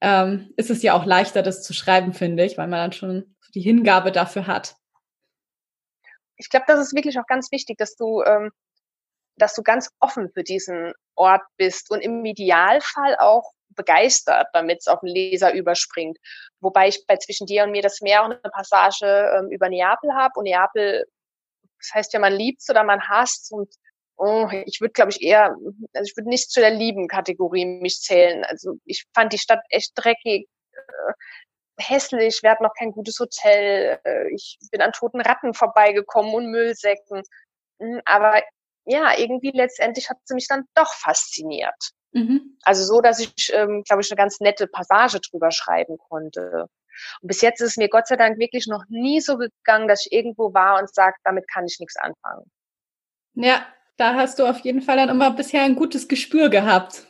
ähm, ist es ja auch leichter, das zu schreiben, finde ich, weil man dann schon die Hingabe dafür hat. Ich glaube, das ist wirklich auch ganz wichtig, dass du, ähm, dass du ganz offen für diesen Ort bist und im Idealfall auch begeistert, damit es auf den Leser überspringt. Wobei ich bei zwischen dir und mir das Meer und eine Passage ähm, über Neapel habe und Neapel, das heißt ja, man liebt oder man hasst und oh, ich würde, glaube ich, eher, also ich würde nicht zu der lieben Kategorie mich zählen. Also ich fand die Stadt echt dreckig, äh, hässlich, wir hatten noch kein gutes Hotel, äh, ich bin an toten Ratten vorbeigekommen und Müllsäcken. Hm, aber ja, irgendwie letztendlich hat sie mich dann doch fasziniert. Mhm. Also so, dass ich, ähm, glaube ich, eine ganz nette Passage drüber schreiben konnte. Und bis jetzt ist es mir Gott sei Dank wirklich noch nie so gegangen, dass ich irgendwo war und sage, damit kann ich nichts anfangen. Ja, da hast du auf jeden Fall dann immer bisher ein gutes Gespür gehabt.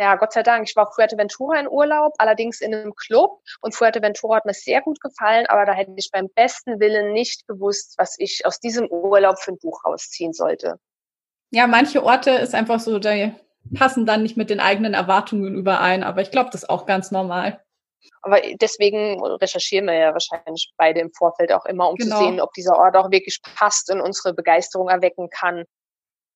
Ja, Gott sei Dank. Ich war auf Fuerteventura in Urlaub, allerdings in einem Club. Und Fuerteventura hat mir sehr gut gefallen, aber da hätte ich beim besten Willen nicht gewusst, was ich aus diesem Urlaub für ein Buch rausziehen sollte. Ja, manche Orte ist einfach so, die passen dann nicht mit den eigenen Erwartungen überein. Aber ich glaube, das ist auch ganz normal. Aber deswegen recherchieren wir ja wahrscheinlich beide im Vorfeld auch immer, um genau. zu sehen, ob dieser Ort auch wirklich passt und unsere Begeisterung erwecken kann.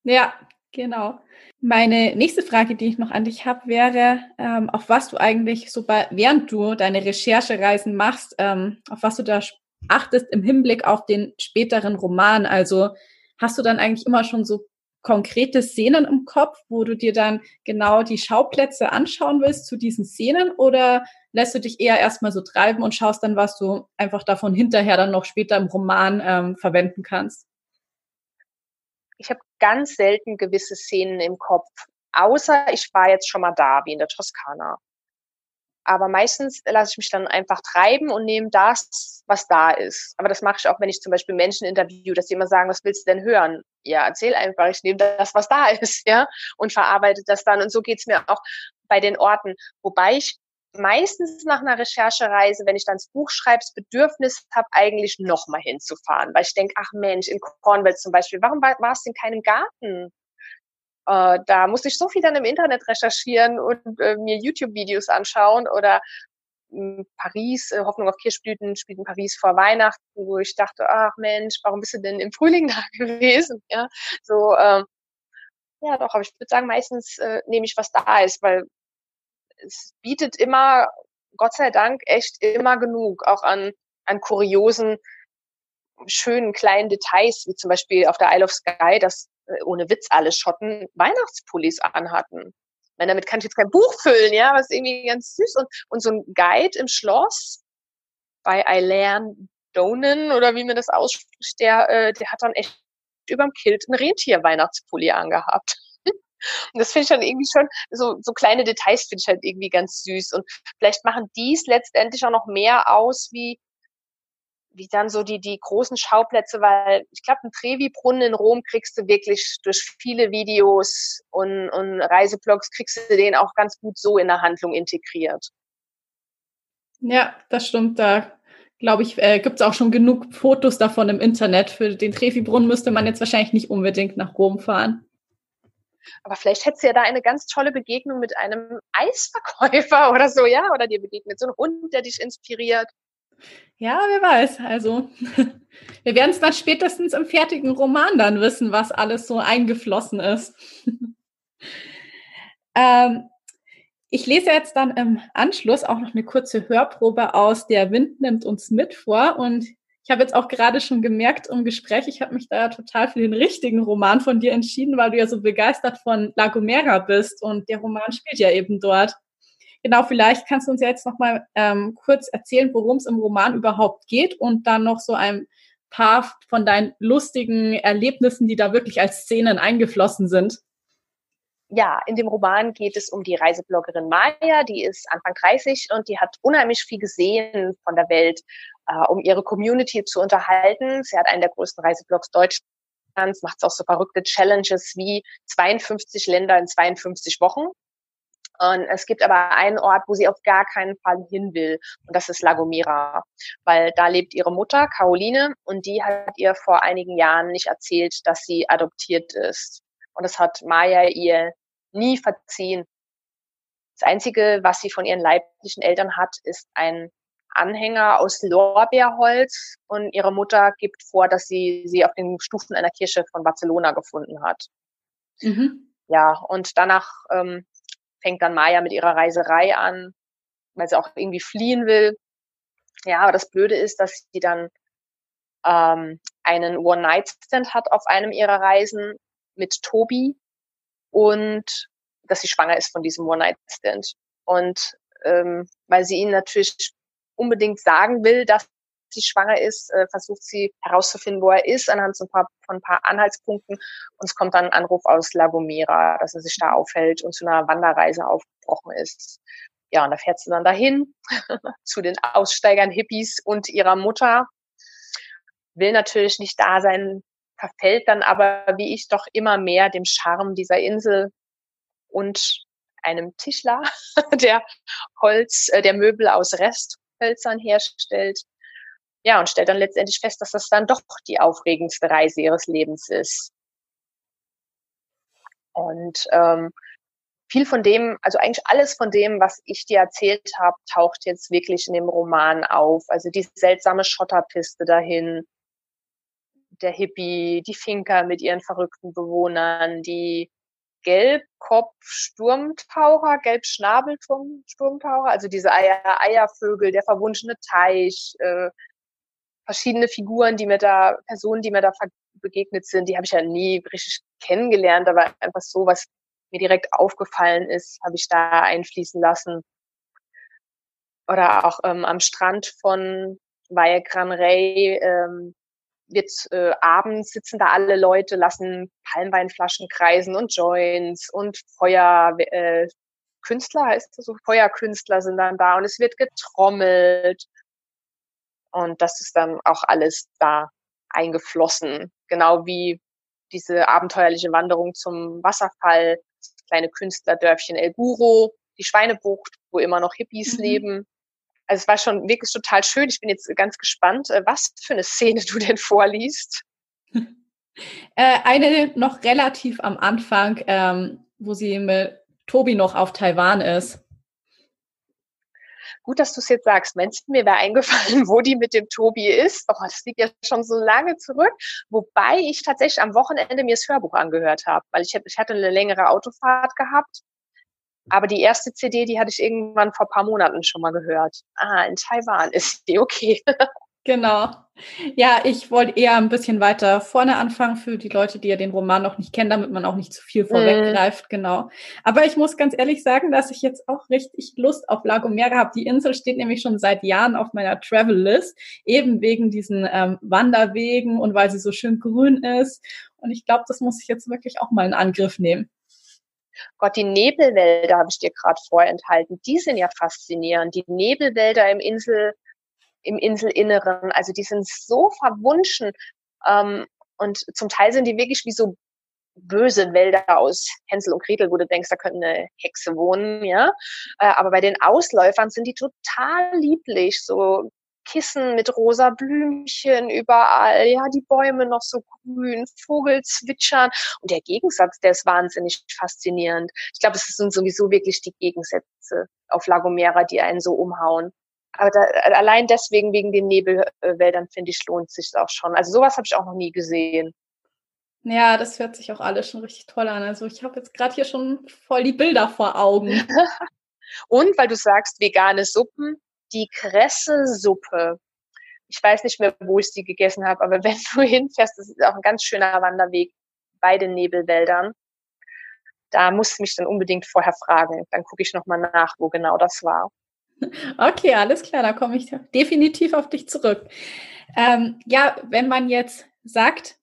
Ja, Genau. Meine nächste Frage, die ich noch an dich habe, wäre, ähm, auf was du eigentlich so bei, während du deine Recherchereisen machst, ähm, auf was du da achtest im Hinblick auf den späteren Roman. Also hast du dann eigentlich immer schon so konkrete Szenen im Kopf, wo du dir dann genau die Schauplätze anschauen willst zu diesen Szenen oder lässt du dich eher erstmal so treiben und schaust dann, was du einfach davon hinterher dann noch später im Roman ähm, verwenden kannst? Ich habe ganz selten gewisse Szenen im Kopf, außer ich war jetzt schon mal da, wie in der Toskana. Aber meistens lasse ich mich dann einfach treiben und nehme das, was da ist. Aber das mache ich auch, wenn ich zum Beispiel Menschen interview, dass sie immer sagen, was willst du denn hören? Ja, erzähl einfach, ich nehme das, was da ist, ja, und verarbeite das dann. Und so geht's mir auch bei den Orten. Wobei ich meistens nach einer Recherchereise, wenn ich dann das Buch schreibe, Bedürfnis habe, eigentlich nochmal hinzufahren. Weil ich denke, ach Mensch, in Cornwall zum Beispiel, warum war, warst du in keinem Garten? Äh, da musste ich so viel dann im Internet recherchieren und äh, mir YouTube-Videos anschauen oder hm, Paris, äh, Hoffnung auf Kirschblüten spielt in Paris vor Weihnachten, wo ich dachte, ach Mensch, warum bist du denn im Frühling da gewesen? Ja, so, äh, ja doch, aber ich würde sagen, meistens äh, nehme ich, was da ist, weil es bietet immer, Gott sei Dank, echt immer genug, auch an, an kuriosen, schönen kleinen Details, wie zum Beispiel auf der Isle of Skye, dass äh, ohne Witz alle Schotten Weihnachtspullis anhatten. Meine, damit kann ich jetzt kein Buch füllen, ja, was irgendwie ganz süß und, und so ein Guide im Schloss bei Eilean Donen oder wie man das ausspricht, der, äh, der hat dann echt überm Kilt ein Rentier-Weihnachtspulli angehabt. Und das finde ich dann irgendwie schon, so, so kleine Details finde ich halt irgendwie ganz süß. Und vielleicht machen dies letztendlich auch noch mehr aus, wie, wie dann so die, die großen Schauplätze, weil ich glaube, einen Trevi-Brunnen in Rom kriegst du wirklich durch viele Videos und, und Reiseblogs kriegst du den auch ganz gut so in der Handlung integriert. Ja, das stimmt. Da glaube ich, äh, gibt es auch schon genug Fotos davon im Internet. Für den Trevi-Brunnen müsste man jetzt wahrscheinlich nicht unbedingt nach Rom fahren. Aber vielleicht hättest du ja da eine ganz tolle Begegnung mit einem Eisverkäufer oder so, ja? Oder dir begegnet so ein Hund, der dich inspiriert. Ja, wer weiß. Also wir werden es dann spätestens im fertigen Roman dann wissen, was alles so eingeflossen ist. ähm, ich lese jetzt dann im Anschluss auch noch eine kurze Hörprobe aus Der Wind nimmt uns mit vor und ich habe jetzt auch gerade schon gemerkt im Gespräch, ich habe mich da total für den richtigen Roman von dir entschieden, weil du ja so begeistert von La Gomera bist und der Roman spielt ja eben dort. Genau, vielleicht kannst du uns ja jetzt noch mal ähm, kurz erzählen, worum es im Roman überhaupt geht und dann noch so ein paar von deinen lustigen Erlebnissen, die da wirklich als Szenen eingeflossen sind. Ja, in dem Roman geht es um die Reisebloggerin Maya, die ist Anfang 30 und die hat unheimlich viel gesehen von der Welt, äh, um ihre Community zu unterhalten. Sie hat einen der größten Reiseblogs Deutschlands, macht auch so verrückte Challenges wie 52 Länder in 52 Wochen. Und es gibt aber einen Ort, wo sie auf gar keinen Fall hin will. Und das ist La Gomera. Weil da lebt ihre Mutter, Caroline, und die hat ihr vor einigen Jahren nicht erzählt, dass sie adoptiert ist. Und das hat Maya ihr nie verziehen. Das Einzige, was sie von ihren leiblichen Eltern hat, ist ein Anhänger aus Lorbeerholz und ihre Mutter gibt vor, dass sie sie auf den Stufen einer Kirche von Barcelona gefunden hat. Mhm. Ja, und danach ähm, fängt dann Maya mit ihrer Reiserei an, weil sie auch irgendwie fliehen will. Ja, aber das Blöde ist, dass sie dann ähm, einen One-Night-Stand hat auf einem ihrer Reisen mit Tobi und dass sie schwanger ist von diesem One-Night-Stand. Und ähm, weil sie ihn natürlich unbedingt sagen will, dass sie schwanger ist, äh, versucht sie herauszufinden, wo er ist, anhand so ein paar, von ein paar Anhaltspunkten. Und es kommt dann ein Anruf aus La Gomera, dass er sich da aufhält und zu einer Wanderreise aufgebrochen ist. Ja, und da fährt sie dann dahin zu den Aussteigern, Hippies und ihrer Mutter. Will natürlich nicht da sein, verfällt dann aber, wie ich, doch immer mehr dem Charme dieser Insel und einem Tischler, der Holz, äh, der Möbel aus Resthölzern herstellt ja, und stellt dann letztendlich fest, dass das dann doch die aufregendste Reise ihres Lebens ist. Und ähm, viel von dem, also eigentlich alles von dem, was ich dir erzählt habe, taucht jetzt wirklich in dem Roman auf. Also die seltsame Schotterpiste dahin, der Hippie, die Finker mit ihren verrückten Bewohnern, die Gelbkopf-Sturmtaucher, Gelbschnabel-Sturmtaucher, also diese Eier, Eiervögel, der verwunschene Teich, äh, verschiedene Figuren, die mir da, Personen, die mir da begegnet sind, die habe ich ja nie richtig kennengelernt, aber einfach so, was mir direkt aufgefallen ist, habe ich da einfließen lassen. Oder auch ähm, am Strand von Valle Gran Rey ähm, wird äh, abends sitzen da alle Leute, lassen Palmweinflaschen kreisen und Joints und Feuer, äh, Künstler heißt das so, Feuerkünstler sind dann da und es wird getrommelt. Und das ist dann auch alles da eingeflossen. Genau wie diese abenteuerliche Wanderung zum Wasserfall, das kleine Künstlerdörfchen El Guro, die Schweinebucht, wo immer noch Hippies mhm. leben. Also es war schon wirklich total schön. Ich bin jetzt ganz gespannt, äh, was für eine Szene du denn vorliest. Äh, eine noch relativ am Anfang, ähm, wo sie mit Tobi noch auf Taiwan ist. Gut, dass du es jetzt sagst. Meinst du, mir wäre eingefallen, wo die mit dem Tobi ist? Oh, das liegt ja schon so lange zurück. Wobei ich tatsächlich am Wochenende mir das Hörbuch angehört habe, weil ich, ich hatte eine längere Autofahrt gehabt. Aber die erste CD, die hatte ich irgendwann vor paar Monaten schon mal gehört. Ah, in Taiwan ist die okay. Genau. Ja, ich wollte eher ein bisschen weiter vorne anfangen für die Leute, die ja den Roman noch nicht kennen, damit man auch nicht zu viel vorweggreift, mm. genau. Aber ich muss ganz ehrlich sagen, dass ich jetzt auch richtig Lust auf La Gomera habe. Die Insel steht nämlich schon seit Jahren auf meiner Travel-List, eben wegen diesen ähm, Wanderwegen und weil sie so schön grün ist. Und ich glaube, das muss ich jetzt wirklich auch mal in Angriff nehmen. Gott, die Nebelwälder habe ich dir gerade vorenthalten. Die sind ja faszinierend. Die Nebelwälder im Insel im Inselinneren. Also die sind so verwunschen ähm, und zum Teil sind die wirklich wie so böse Wälder aus Hänsel und Gretel, wo du denkst, da könnte eine Hexe wohnen, ja. Äh, aber bei den Ausläufern sind die total lieblich, so Kissen mit rosa Blümchen überall, ja, die Bäume noch so grün, Vogel zwitschern. Und der Gegensatz, der ist wahnsinnig faszinierend. Ich glaube, es sind sowieso wirklich die Gegensätze auf Lagomera, die einen so umhauen aber da, allein deswegen, wegen den Nebelwäldern, finde ich, lohnt sich auch schon. Also sowas habe ich auch noch nie gesehen. Ja, das hört sich auch alles schon richtig toll an. Also ich habe jetzt gerade hier schon voll die Bilder vor Augen. Und weil du sagst, vegane Suppen, die Kresse-Suppe. Ich weiß nicht mehr, wo ich sie gegessen habe, aber wenn du hinfährst, das ist auch ein ganz schöner Wanderweg bei den Nebelwäldern. Da musst du mich dann unbedingt vorher fragen. Dann gucke ich nochmal nach, wo genau das war. Okay, alles klar, da komme ich definitiv auf dich zurück. Ähm, ja, wenn man jetzt sagt,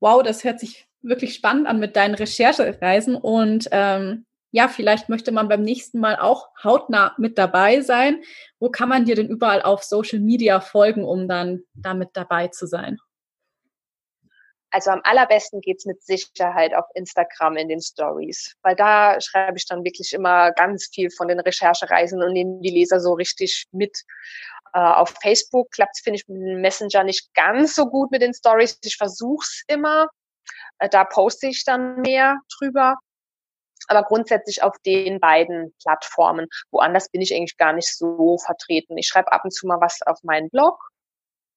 wow, das hört sich wirklich spannend an mit deinen Recherchereisen und ähm, ja, vielleicht möchte man beim nächsten Mal auch hautnah mit dabei sein. Wo kann man dir denn überall auf Social Media folgen, um dann damit dabei zu sein? Also am allerbesten geht's mit Sicherheit auf Instagram in den Stories, weil da schreibe ich dann wirklich immer ganz viel von den Recherchereisen und nehme die Leser so richtig mit. Äh, auf Facebook klappt finde ich, mit dem Messenger nicht ganz so gut mit den Stories. Ich versuch's immer. Äh, da poste ich dann mehr drüber. Aber grundsätzlich auf den beiden Plattformen. Woanders bin ich eigentlich gar nicht so vertreten. Ich schreibe ab und zu mal was auf meinen Blog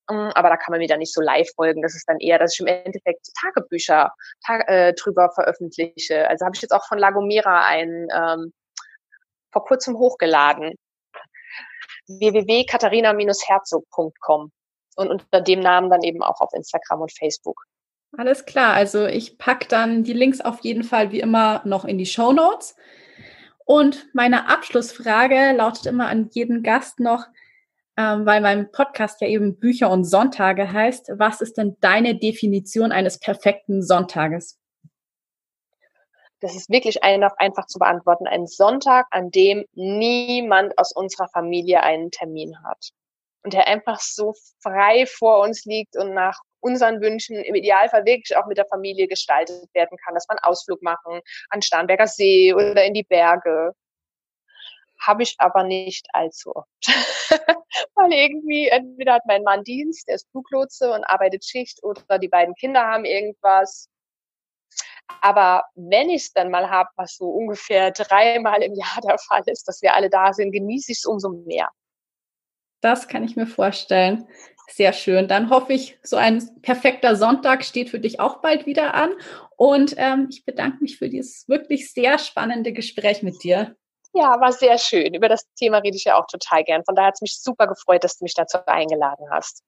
ähm, aber da kann man mir dann nicht so live folgen. Das ist dann eher, dass ich im Endeffekt Tagebücher tag, äh, drüber veröffentliche. Also habe ich jetzt auch von Lagomera ein ähm, vor kurzem hochgeladen. www.katharina-herzog.com und unter dem Namen dann eben auch auf Instagram und Facebook. Alles klar, also ich pack dann die Links auf jeden Fall wie immer noch in die Show Notes. Und meine Abschlussfrage lautet immer an jeden Gast noch, ähm, weil mein Podcast ja eben Bücher und Sonntage heißt. Was ist denn deine Definition eines perfekten Sonntages? Das ist wirklich einfach zu beantworten. Ein Sonntag, an dem niemand aus unserer Familie einen Termin hat. Und der einfach so frei vor uns liegt und nach unseren Wünschen im Idealfall wirklich auch mit der Familie gestaltet werden kann, dass man Ausflug machen an Starnberger See oder in die Berge habe ich aber nicht allzu oft. Weil irgendwie, entweder hat mein Mann Dienst, der ist Fluglotse und arbeitet Schicht oder die beiden Kinder haben irgendwas. Aber wenn ich es dann mal habe, was so ungefähr dreimal im Jahr der Fall ist, dass wir alle da sind, genieße ich es umso mehr. Das kann ich mir vorstellen. Sehr schön. Dann hoffe ich, so ein perfekter Sonntag steht für dich auch bald wieder an. Und ähm, ich bedanke mich für dieses wirklich sehr spannende Gespräch mit dir. Ja, war sehr schön. Über das Thema rede ich ja auch total gern. Von daher hat es mich super gefreut, dass du mich dazu eingeladen hast.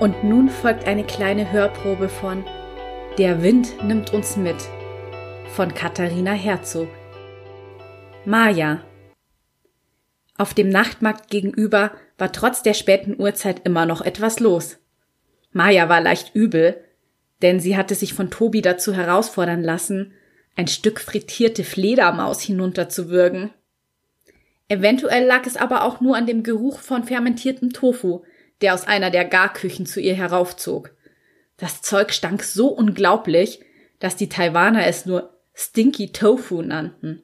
Und nun folgt eine kleine Hörprobe von Der Wind nimmt uns mit von Katharina Herzog. Maja. Auf dem Nachtmarkt gegenüber war trotz der späten Uhrzeit immer noch etwas los. Maja war leicht übel, denn sie hatte sich von Tobi dazu herausfordern lassen, ein Stück frittierte Fledermaus hinunterzuwürgen. Eventuell lag es aber auch nur an dem Geruch von fermentiertem Tofu, der aus einer der Garküchen zu ihr heraufzog. Das Zeug stank so unglaublich, dass die Taiwaner es nur Stinky Tofu nannten,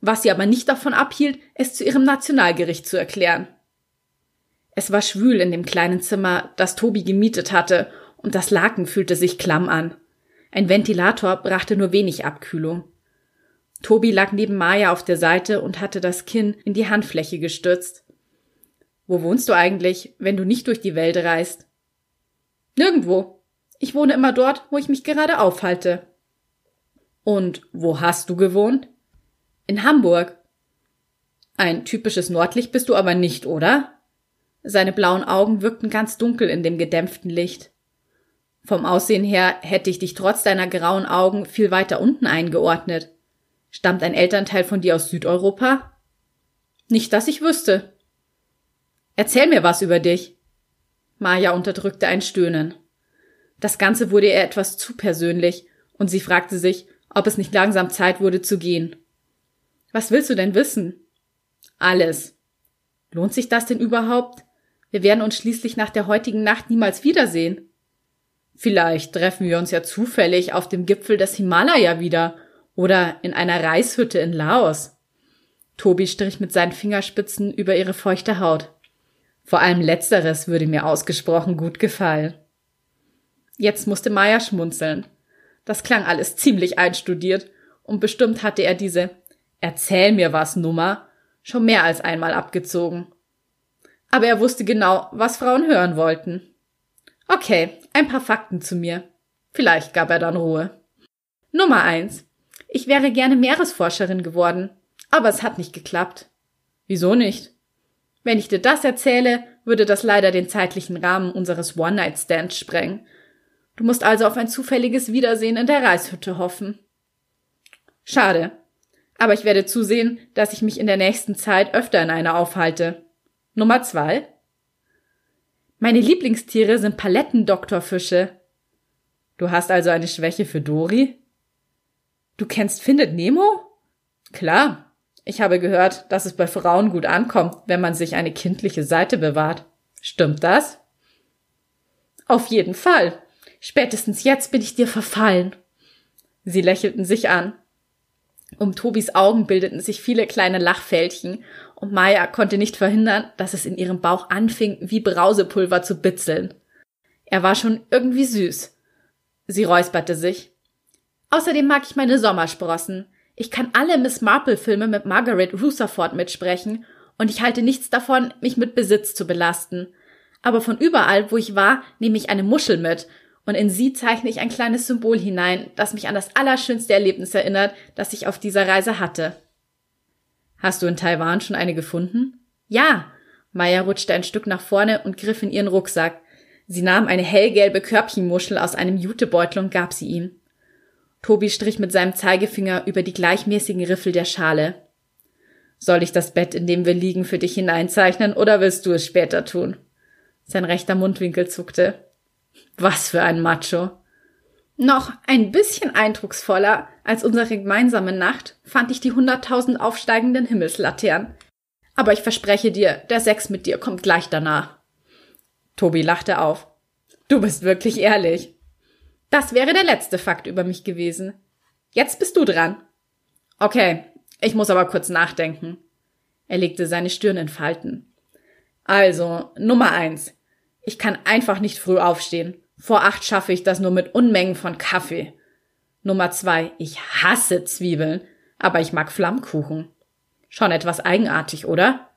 was sie aber nicht davon abhielt, es zu ihrem Nationalgericht zu erklären. Es war schwül in dem kleinen Zimmer, das Tobi gemietet hatte, und das Laken fühlte sich klamm an. Ein Ventilator brachte nur wenig Abkühlung. Tobi lag neben Maya auf der Seite und hatte das Kinn in die Handfläche gestützt. Wo wohnst du eigentlich, wenn du nicht durch die Welt reist? Nirgendwo. Ich wohne immer dort, wo ich mich gerade aufhalte. Und wo hast du gewohnt? In Hamburg. Ein typisches Nordlicht bist du aber nicht, oder? Seine blauen Augen wirkten ganz dunkel in dem gedämpften Licht. Vom Aussehen her hätte ich dich trotz deiner grauen Augen viel weiter unten eingeordnet. Stammt ein Elternteil von dir aus Südeuropa? Nicht, dass ich wüsste. Erzähl mir was über dich. Maja unterdrückte ein Stöhnen. Das Ganze wurde ihr etwas zu persönlich, und sie fragte sich, ob es nicht langsam Zeit wurde zu gehen. Was willst du denn wissen? Alles. Lohnt sich das denn überhaupt? Wir werden uns schließlich nach der heutigen Nacht niemals wiedersehen. Vielleicht treffen wir uns ja zufällig auf dem Gipfel des Himalaya wieder oder in einer Reishütte in Laos. Tobi strich mit seinen Fingerspitzen über ihre feuchte Haut. Vor allem letzteres würde mir ausgesprochen gut gefallen. Jetzt musste Maya schmunzeln. Das klang alles ziemlich einstudiert und bestimmt hatte er diese Erzähl mir was Nummer schon mehr als einmal abgezogen. Aber er wusste genau, was Frauen hören wollten. Okay, ein paar Fakten zu mir. Vielleicht gab er dann Ruhe. Nummer eins. Ich wäre gerne Meeresforscherin geworden, aber es hat nicht geklappt. Wieso nicht? Wenn ich dir das erzähle, würde das leider den zeitlichen Rahmen unseres One-Night-Stands sprengen. Du musst also auf ein zufälliges Wiedersehen in der Reishütte hoffen. Schade. Aber ich werde zusehen, dass ich mich in der nächsten Zeit öfter in einer aufhalte. Nummer zwei. Meine Lieblingstiere sind Palettendoktorfische. Du hast also eine Schwäche für Dori? Du kennst Findet Nemo? Klar, ich habe gehört, dass es bei Frauen gut ankommt, wenn man sich eine kindliche Seite bewahrt. Stimmt das? Auf jeden Fall. Spätestens jetzt bin ich dir verfallen. Sie lächelten sich an. Um Tobis Augen bildeten sich viele kleine Lachfältchen und Maya konnte nicht verhindern, dass es in ihrem Bauch anfing, wie Brausepulver zu bitzeln. Er war schon irgendwie süß. Sie räusperte sich. Außerdem mag ich meine Sommersprossen. Ich kann alle Miss Marple-Filme mit Margaret Rutherford mitsprechen und ich halte nichts davon, mich mit Besitz zu belasten. Aber von überall, wo ich war, nehme ich eine Muschel mit und in sie zeichne ich ein kleines Symbol hinein, das mich an das allerschönste Erlebnis erinnert, das ich auf dieser Reise hatte. Hast du in Taiwan schon eine gefunden? Ja. Maya rutschte ein Stück nach vorne und griff in ihren Rucksack. Sie nahm eine hellgelbe Körbchenmuschel aus einem Jutebeutel und gab sie ihm. Tobi strich mit seinem Zeigefinger über die gleichmäßigen Riffel der Schale. Soll ich das Bett, in dem wir liegen, für dich hineinzeichnen oder willst du es später tun? Sein rechter Mundwinkel zuckte. Was für ein Macho. Noch ein bisschen eindrucksvoller als unsere gemeinsame Nacht fand ich die hunderttausend aufsteigenden Himmelslaternen. Aber ich verspreche dir, der Sex mit dir kommt gleich danach. Tobi lachte auf. Du bist wirklich ehrlich. Das wäre der letzte Fakt über mich gewesen. Jetzt bist du dran. Okay, ich muss aber kurz nachdenken. Er legte seine Stirn in Falten. Also, Nummer eins. Ich kann einfach nicht früh aufstehen. Vor acht schaffe ich das nur mit Unmengen von Kaffee. Nummer zwei. Ich hasse Zwiebeln, aber ich mag Flammkuchen. Schon etwas eigenartig, oder?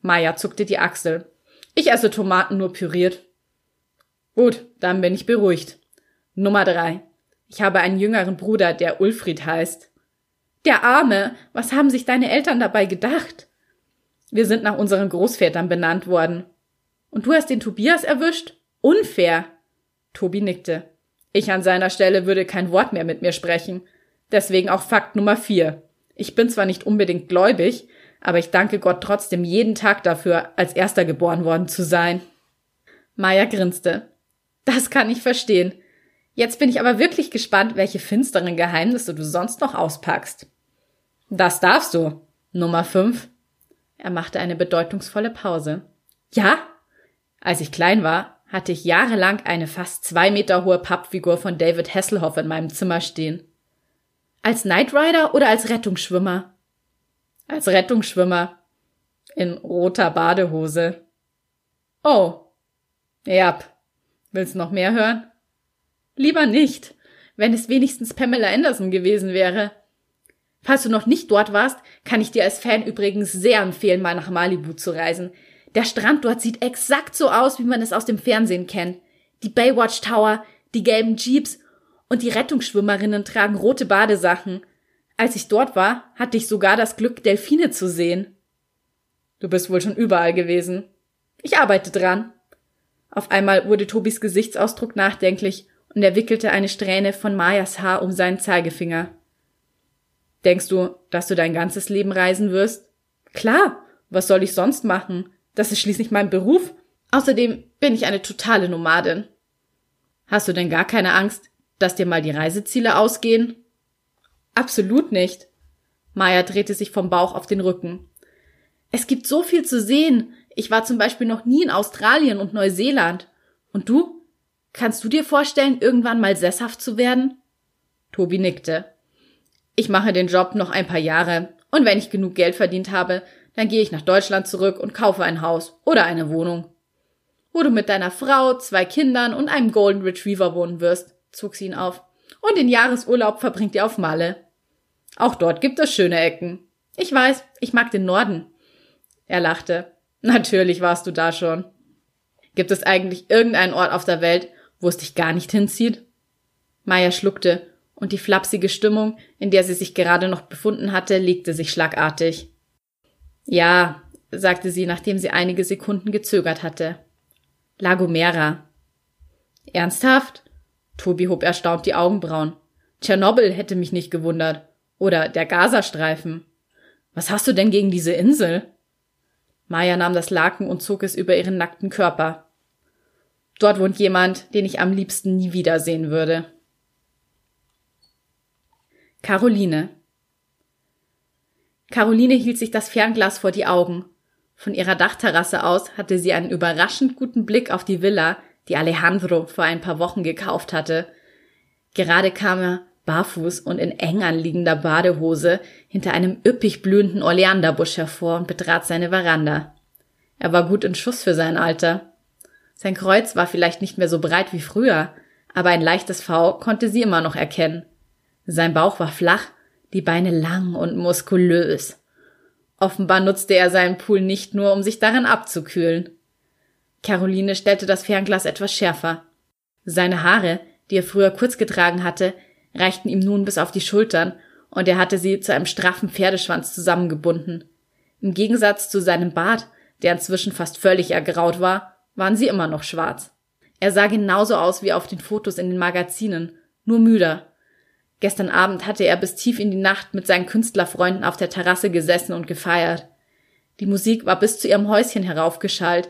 Maya zuckte die Achsel. Ich esse Tomaten nur püriert. Gut, dann bin ich beruhigt. Nummer drei. Ich habe einen jüngeren Bruder, der Ulfried heißt. Der Arme, was haben sich deine Eltern dabei gedacht? Wir sind nach unseren Großvätern benannt worden. Und du hast den Tobias erwischt? Unfair. Tobi nickte. Ich an seiner Stelle würde kein Wort mehr mit mir sprechen. Deswegen auch Fakt Nummer vier. Ich bin zwar nicht unbedingt gläubig, aber ich danke Gott trotzdem jeden Tag dafür, als erster geboren worden zu sein. Maya grinste. Das kann ich verstehen. Jetzt bin ich aber wirklich gespannt, welche finsteren Geheimnisse du sonst noch auspackst. Das darfst du. Nummer fünf. Er machte eine bedeutungsvolle Pause. Ja? Als ich klein war, hatte ich jahrelang eine fast zwei Meter hohe Pappfigur von David Hasselhoff in meinem Zimmer stehen. Als Knight Rider oder als Rettungsschwimmer? Als Rettungsschwimmer. In roter Badehose. Oh. Ja. Willst noch mehr hören? Lieber nicht, wenn es wenigstens Pamela Anderson gewesen wäre. Falls du noch nicht dort warst, kann ich dir als Fan übrigens sehr empfehlen, mal nach Malibu zu reisen. Der Strand dort sieht exakt so aus, wie man es aus dem Fernsehen kennt. Die Baywatch Tower, die gelben Jeeps und die Rettungsschwimmerinnen tragen rote Badesachen. Als ich dort war, hatte ich sogar das Glück, Delfine zu sehen. Du bist wohl schon überall gewesen. Ich arbeite dran. Auf einmal wurde Tobis Gesichtsausdruck nachdenklich und er wickelte eine Strähne von Mayas Haar um seinen Zeigefinger. Denkst du, dass du dein ganzes Leben reisen wirst? Klar, was soll ich sonst machen? Das ist schließlich mein Beruf. Außerdem bin ich eine totale Nomadin. Hast du denn gar keine Angst, dass dir mal die Reiseziele ausgehen? Absolut nicht. Maya drehte sich vom Bauch auf den Rücken. Es gibt so viel zu sehen. Ich war zum Beispiel noch nie in Australien und Neuseeland. Und du? Kannst du dir vorstellen, irgendwann mal sesshaft zu werden? Tobi nickte. Ich mache den Job noch ein paar Jahre, und wenn ich genug Geld verdient habe, dann gehe ich nach Deutschland zurück und kaufe ein Haus oder eine Wohnung. Wo du mit deiner Frau, zwei Kindern und einem Golden Retriever wohnen wirst zog sie ihn auf. Und den Jahresurlaub verbringt ihr auf Malle. Auch dort gibt es schöne Ecken. Ich weiß, ich mag den Norden. Er lachte. Natürlich warst du da schon. Gibt es eigentlich irgendeinen Ort auf der Welt, wo es dich gar nicht hinzieht? Maya schluckte, und die flapsige Stimmung, in der sie sich gerade noch befunden hatte, legte sich schlagartig. Ja, sagte sie, nachdem sie einige Sekunden gezögert hatte. Lagomera. Ernsthaft? Tobi hob erstaunt die Augenbrauen. Tschernobyl hätte mich nicht gewundert. Oder der Gazastreifen. Was hast du denn gegen diese Insel? Maya nahm das Laken und zog es über ihren nackten Körper. Dort wohnt jemand, den ich am liebsten nie wiedersehen würde. Caroline. Caroline hielt sich das Fernglas vor die Augen. Von ihrer Dachterrasse aus hatte sie einen überraschend guten Blick auf die Villa, die Alejandro vor ein paar Wochen gekauft hatte. Gerade kam er barfuß und in eng anliegender Badehose hinter einem üppig blühenden Oleanderbusch hervor und betrat seine Veranda. Er war gut in Schuss für sein Alter. Sein Kreuz war vielleicht nicht mehr so breit wie früher, aber ein leichtes V konnte sie immer noch erkennen. Sein Bauch war flach, die Beine lang und muskulös. Offenbar nutzte er seinen Pool nicht nur, um sich darin abzukühlen. Caroline stellte das Fernglas etwas schärfer. Seine Haare, die er früher kurz getragen hatte, reichten ihm nun bis auf die Schultern, und er hatte sie zu einem straffen Pferdeschwanz zusammengebunden. Im Gegensatz zu seinem Bart, der inzwischen fast völlig ergraut war, waren sie immer noch schwarz. Er sah genauso aus wie auf den Fotos in den Magazinen, nur müder. Gestern Abend hatte er bis tief in die Nacht mit seinen Künstlerfreunden auf der Terrasse gesessen und gefeiert. Die Musik war bis zu ihrem Häuschen heraufgeschallt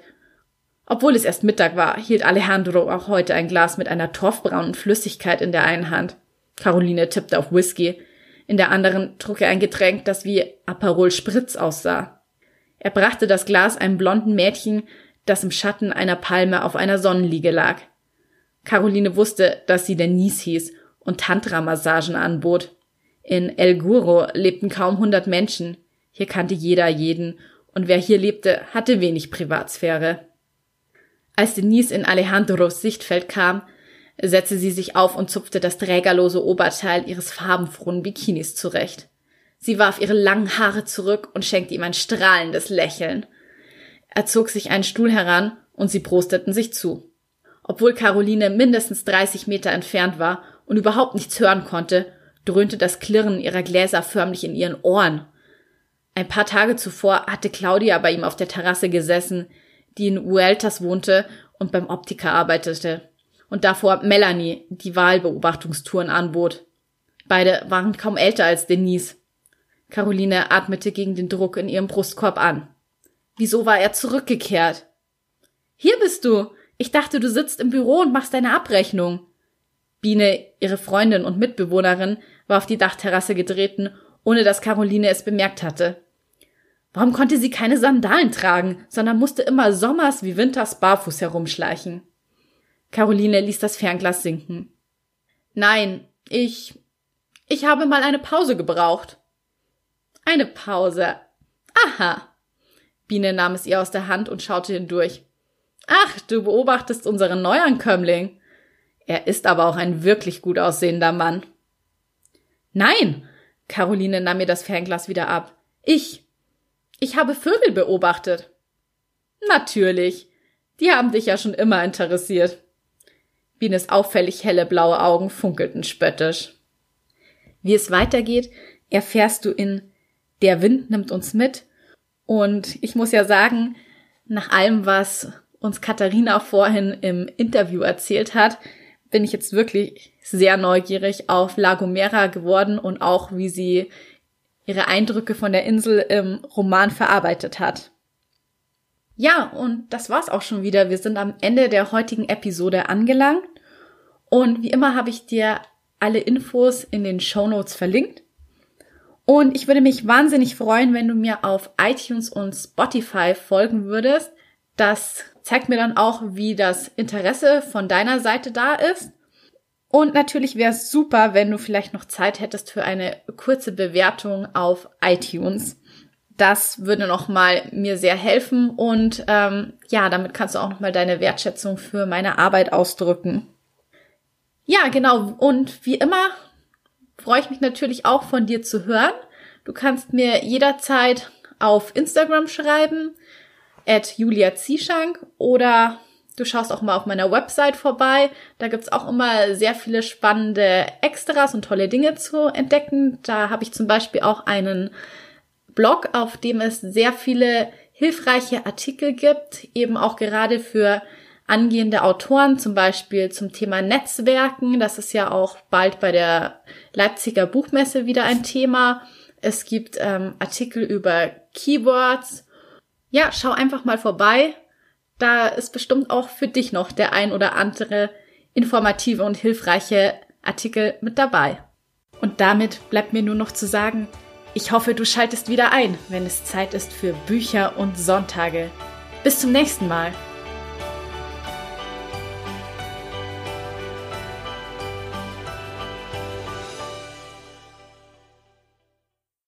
obwohl es erst Mittag war, hielt Alejandro auch heute ein Glas mit einer torfbraunen Flüssigkeit in der einen Hand. Caroline tippte auf Whisky. In der anderen trug er ein Getränk, das wie Aperol Spritz aussah. Er brachte das Glas einem blonden Mädchen, das im Schatten einer Palme auf einer Sonnenliege lag. Caroline wusste, dass sie Denise hieß und Tantra-Massagen anbot. In El Guro lebten kaum hundert Menschen. Hier kannte jeder jeden, und wer hier lebte, hatte wenig Privatsphäre. Als Denise in Alejandros Sichtfeld kam, setzte sie sich auf und zupfte das trägerlose Oberteil ihres farbenfrohen Bikinis zurecht. Sie warf ihre langen Haare zurück und schenkte ihm ein strahlendes Lächeln. Er zog sich einen Stuhl heran und sie prosteten sich zu. Obwohl Caroline mindestens 30 Meter entfernt war und überhaupt nichts hören konnte, dröhnte das Klirren ihrer Gläser förmlich in ihren Ohren. Ein paar Tage zuvor hatte Claudia bei ihm auf der Terrasse gesessen, die in Ueltas wohnte und beim Optiker arbeitete. Und davor Melanie, die Wahlbeobachtungstouren anbot. Beide waren kaum älter als Denise. Caroline atmete gegen den Druck in ihrem Brustkorb an. Wieso war er zurückgekehrt? Hier bist du. Ich dachte, du sitzt im Büro und machst deine Abrechnung. Biene, ihre Freundin und Mitbewohnerin, war auf die Dachterrasse getreten, ohne dass Caroline es bemerkt hatte. Warum konnte sie keine Sandalen tragen, sondern musste immer sommers wie winters barfuß herumschleichen? Caroline ließ das Fernglas sinken. Nein, ich. Ich habe mal eine Pause gebraucht. Eine Pause. Aha. Biene nahm es ihr aus der Hand und schaute hindurch. Ach, du beobachtest unseren Neuankömmling. Er ist aber auch ein wirklich gut aussehender Mann. Nein, Caroline nahm mir das Fernglas wieder ab. Ich. Ich habe Vögel beobachtet. Natürlich. Die haben dich ja schon immer interessiert. Bienes auffällig helle blaue Augen funkelten spöttisch. Wie es weitergeht, erfährst du in Der Wind nimmt uns mit. Und ich muss ja sagen, nach allem, was uns Katharina vorhin im Interview erzählt hat, bin ich jetzt wirklich sehr neugierig auf La Gomera geworden und auch, wie sie ihre Eindrücke von der Insel im Roman verarbeitet hat. Ja, und das war's auch schon wieder. Wir sind am Ende der heutigen Episode angelangt. Und wie immer habe ich dir alle Infos in den Show Notes verlinkt. Und ich würde mich wahnsinnig freuen, wenn du mir auf iTunes und Spotify folgen würdest. Das zeigt mir dann auch, wie das Interesse von deiner Seite da ist. Und natürlich wäre es super, wenn du vielleicht noch Zeit hättest für eine kurze Bewertung auf iTunes. Das würde noch mal mir sehr helfen und ähm, ja, damit kannst du auch noch mal deine Wertschätzung für meine Arbeit ausdrücken. Ja, genau. Und wie immer freue ich mich natürlich auch von dir zu hören. Du kannst mir jederzeit auf Instagram schreiben at Julia Zieschank oder du schaust auch mal auf meiner Website vorbei. Da gibt's auch immer sehr viele spannende Extras und tolle Dinge zu entdecken. Da habe ich zum Beispiel auch einen Blog, auf dem es sehr viele hilfreiche Artikel gibt, eben auch gerade für angehende Autoren, zum Beispiel zum Thema Netzwerken. Das ist ja auch bald bei der Leipziger Buchmesse wieder ein Thema. Es gibt ähm, Artikel über Keywords ja, schau einfach mal vorbei. Da ist bestimmt auch für dich noch der ein oder andere informative und hilfreiche Artikel mit dabei. Und damit bleibt mir nur noch zu sagen, ich hoffe, du schaltest wieder ein, wenn es Zeit ist für Bücher und Sonntage. Bis zum nächsten Mal.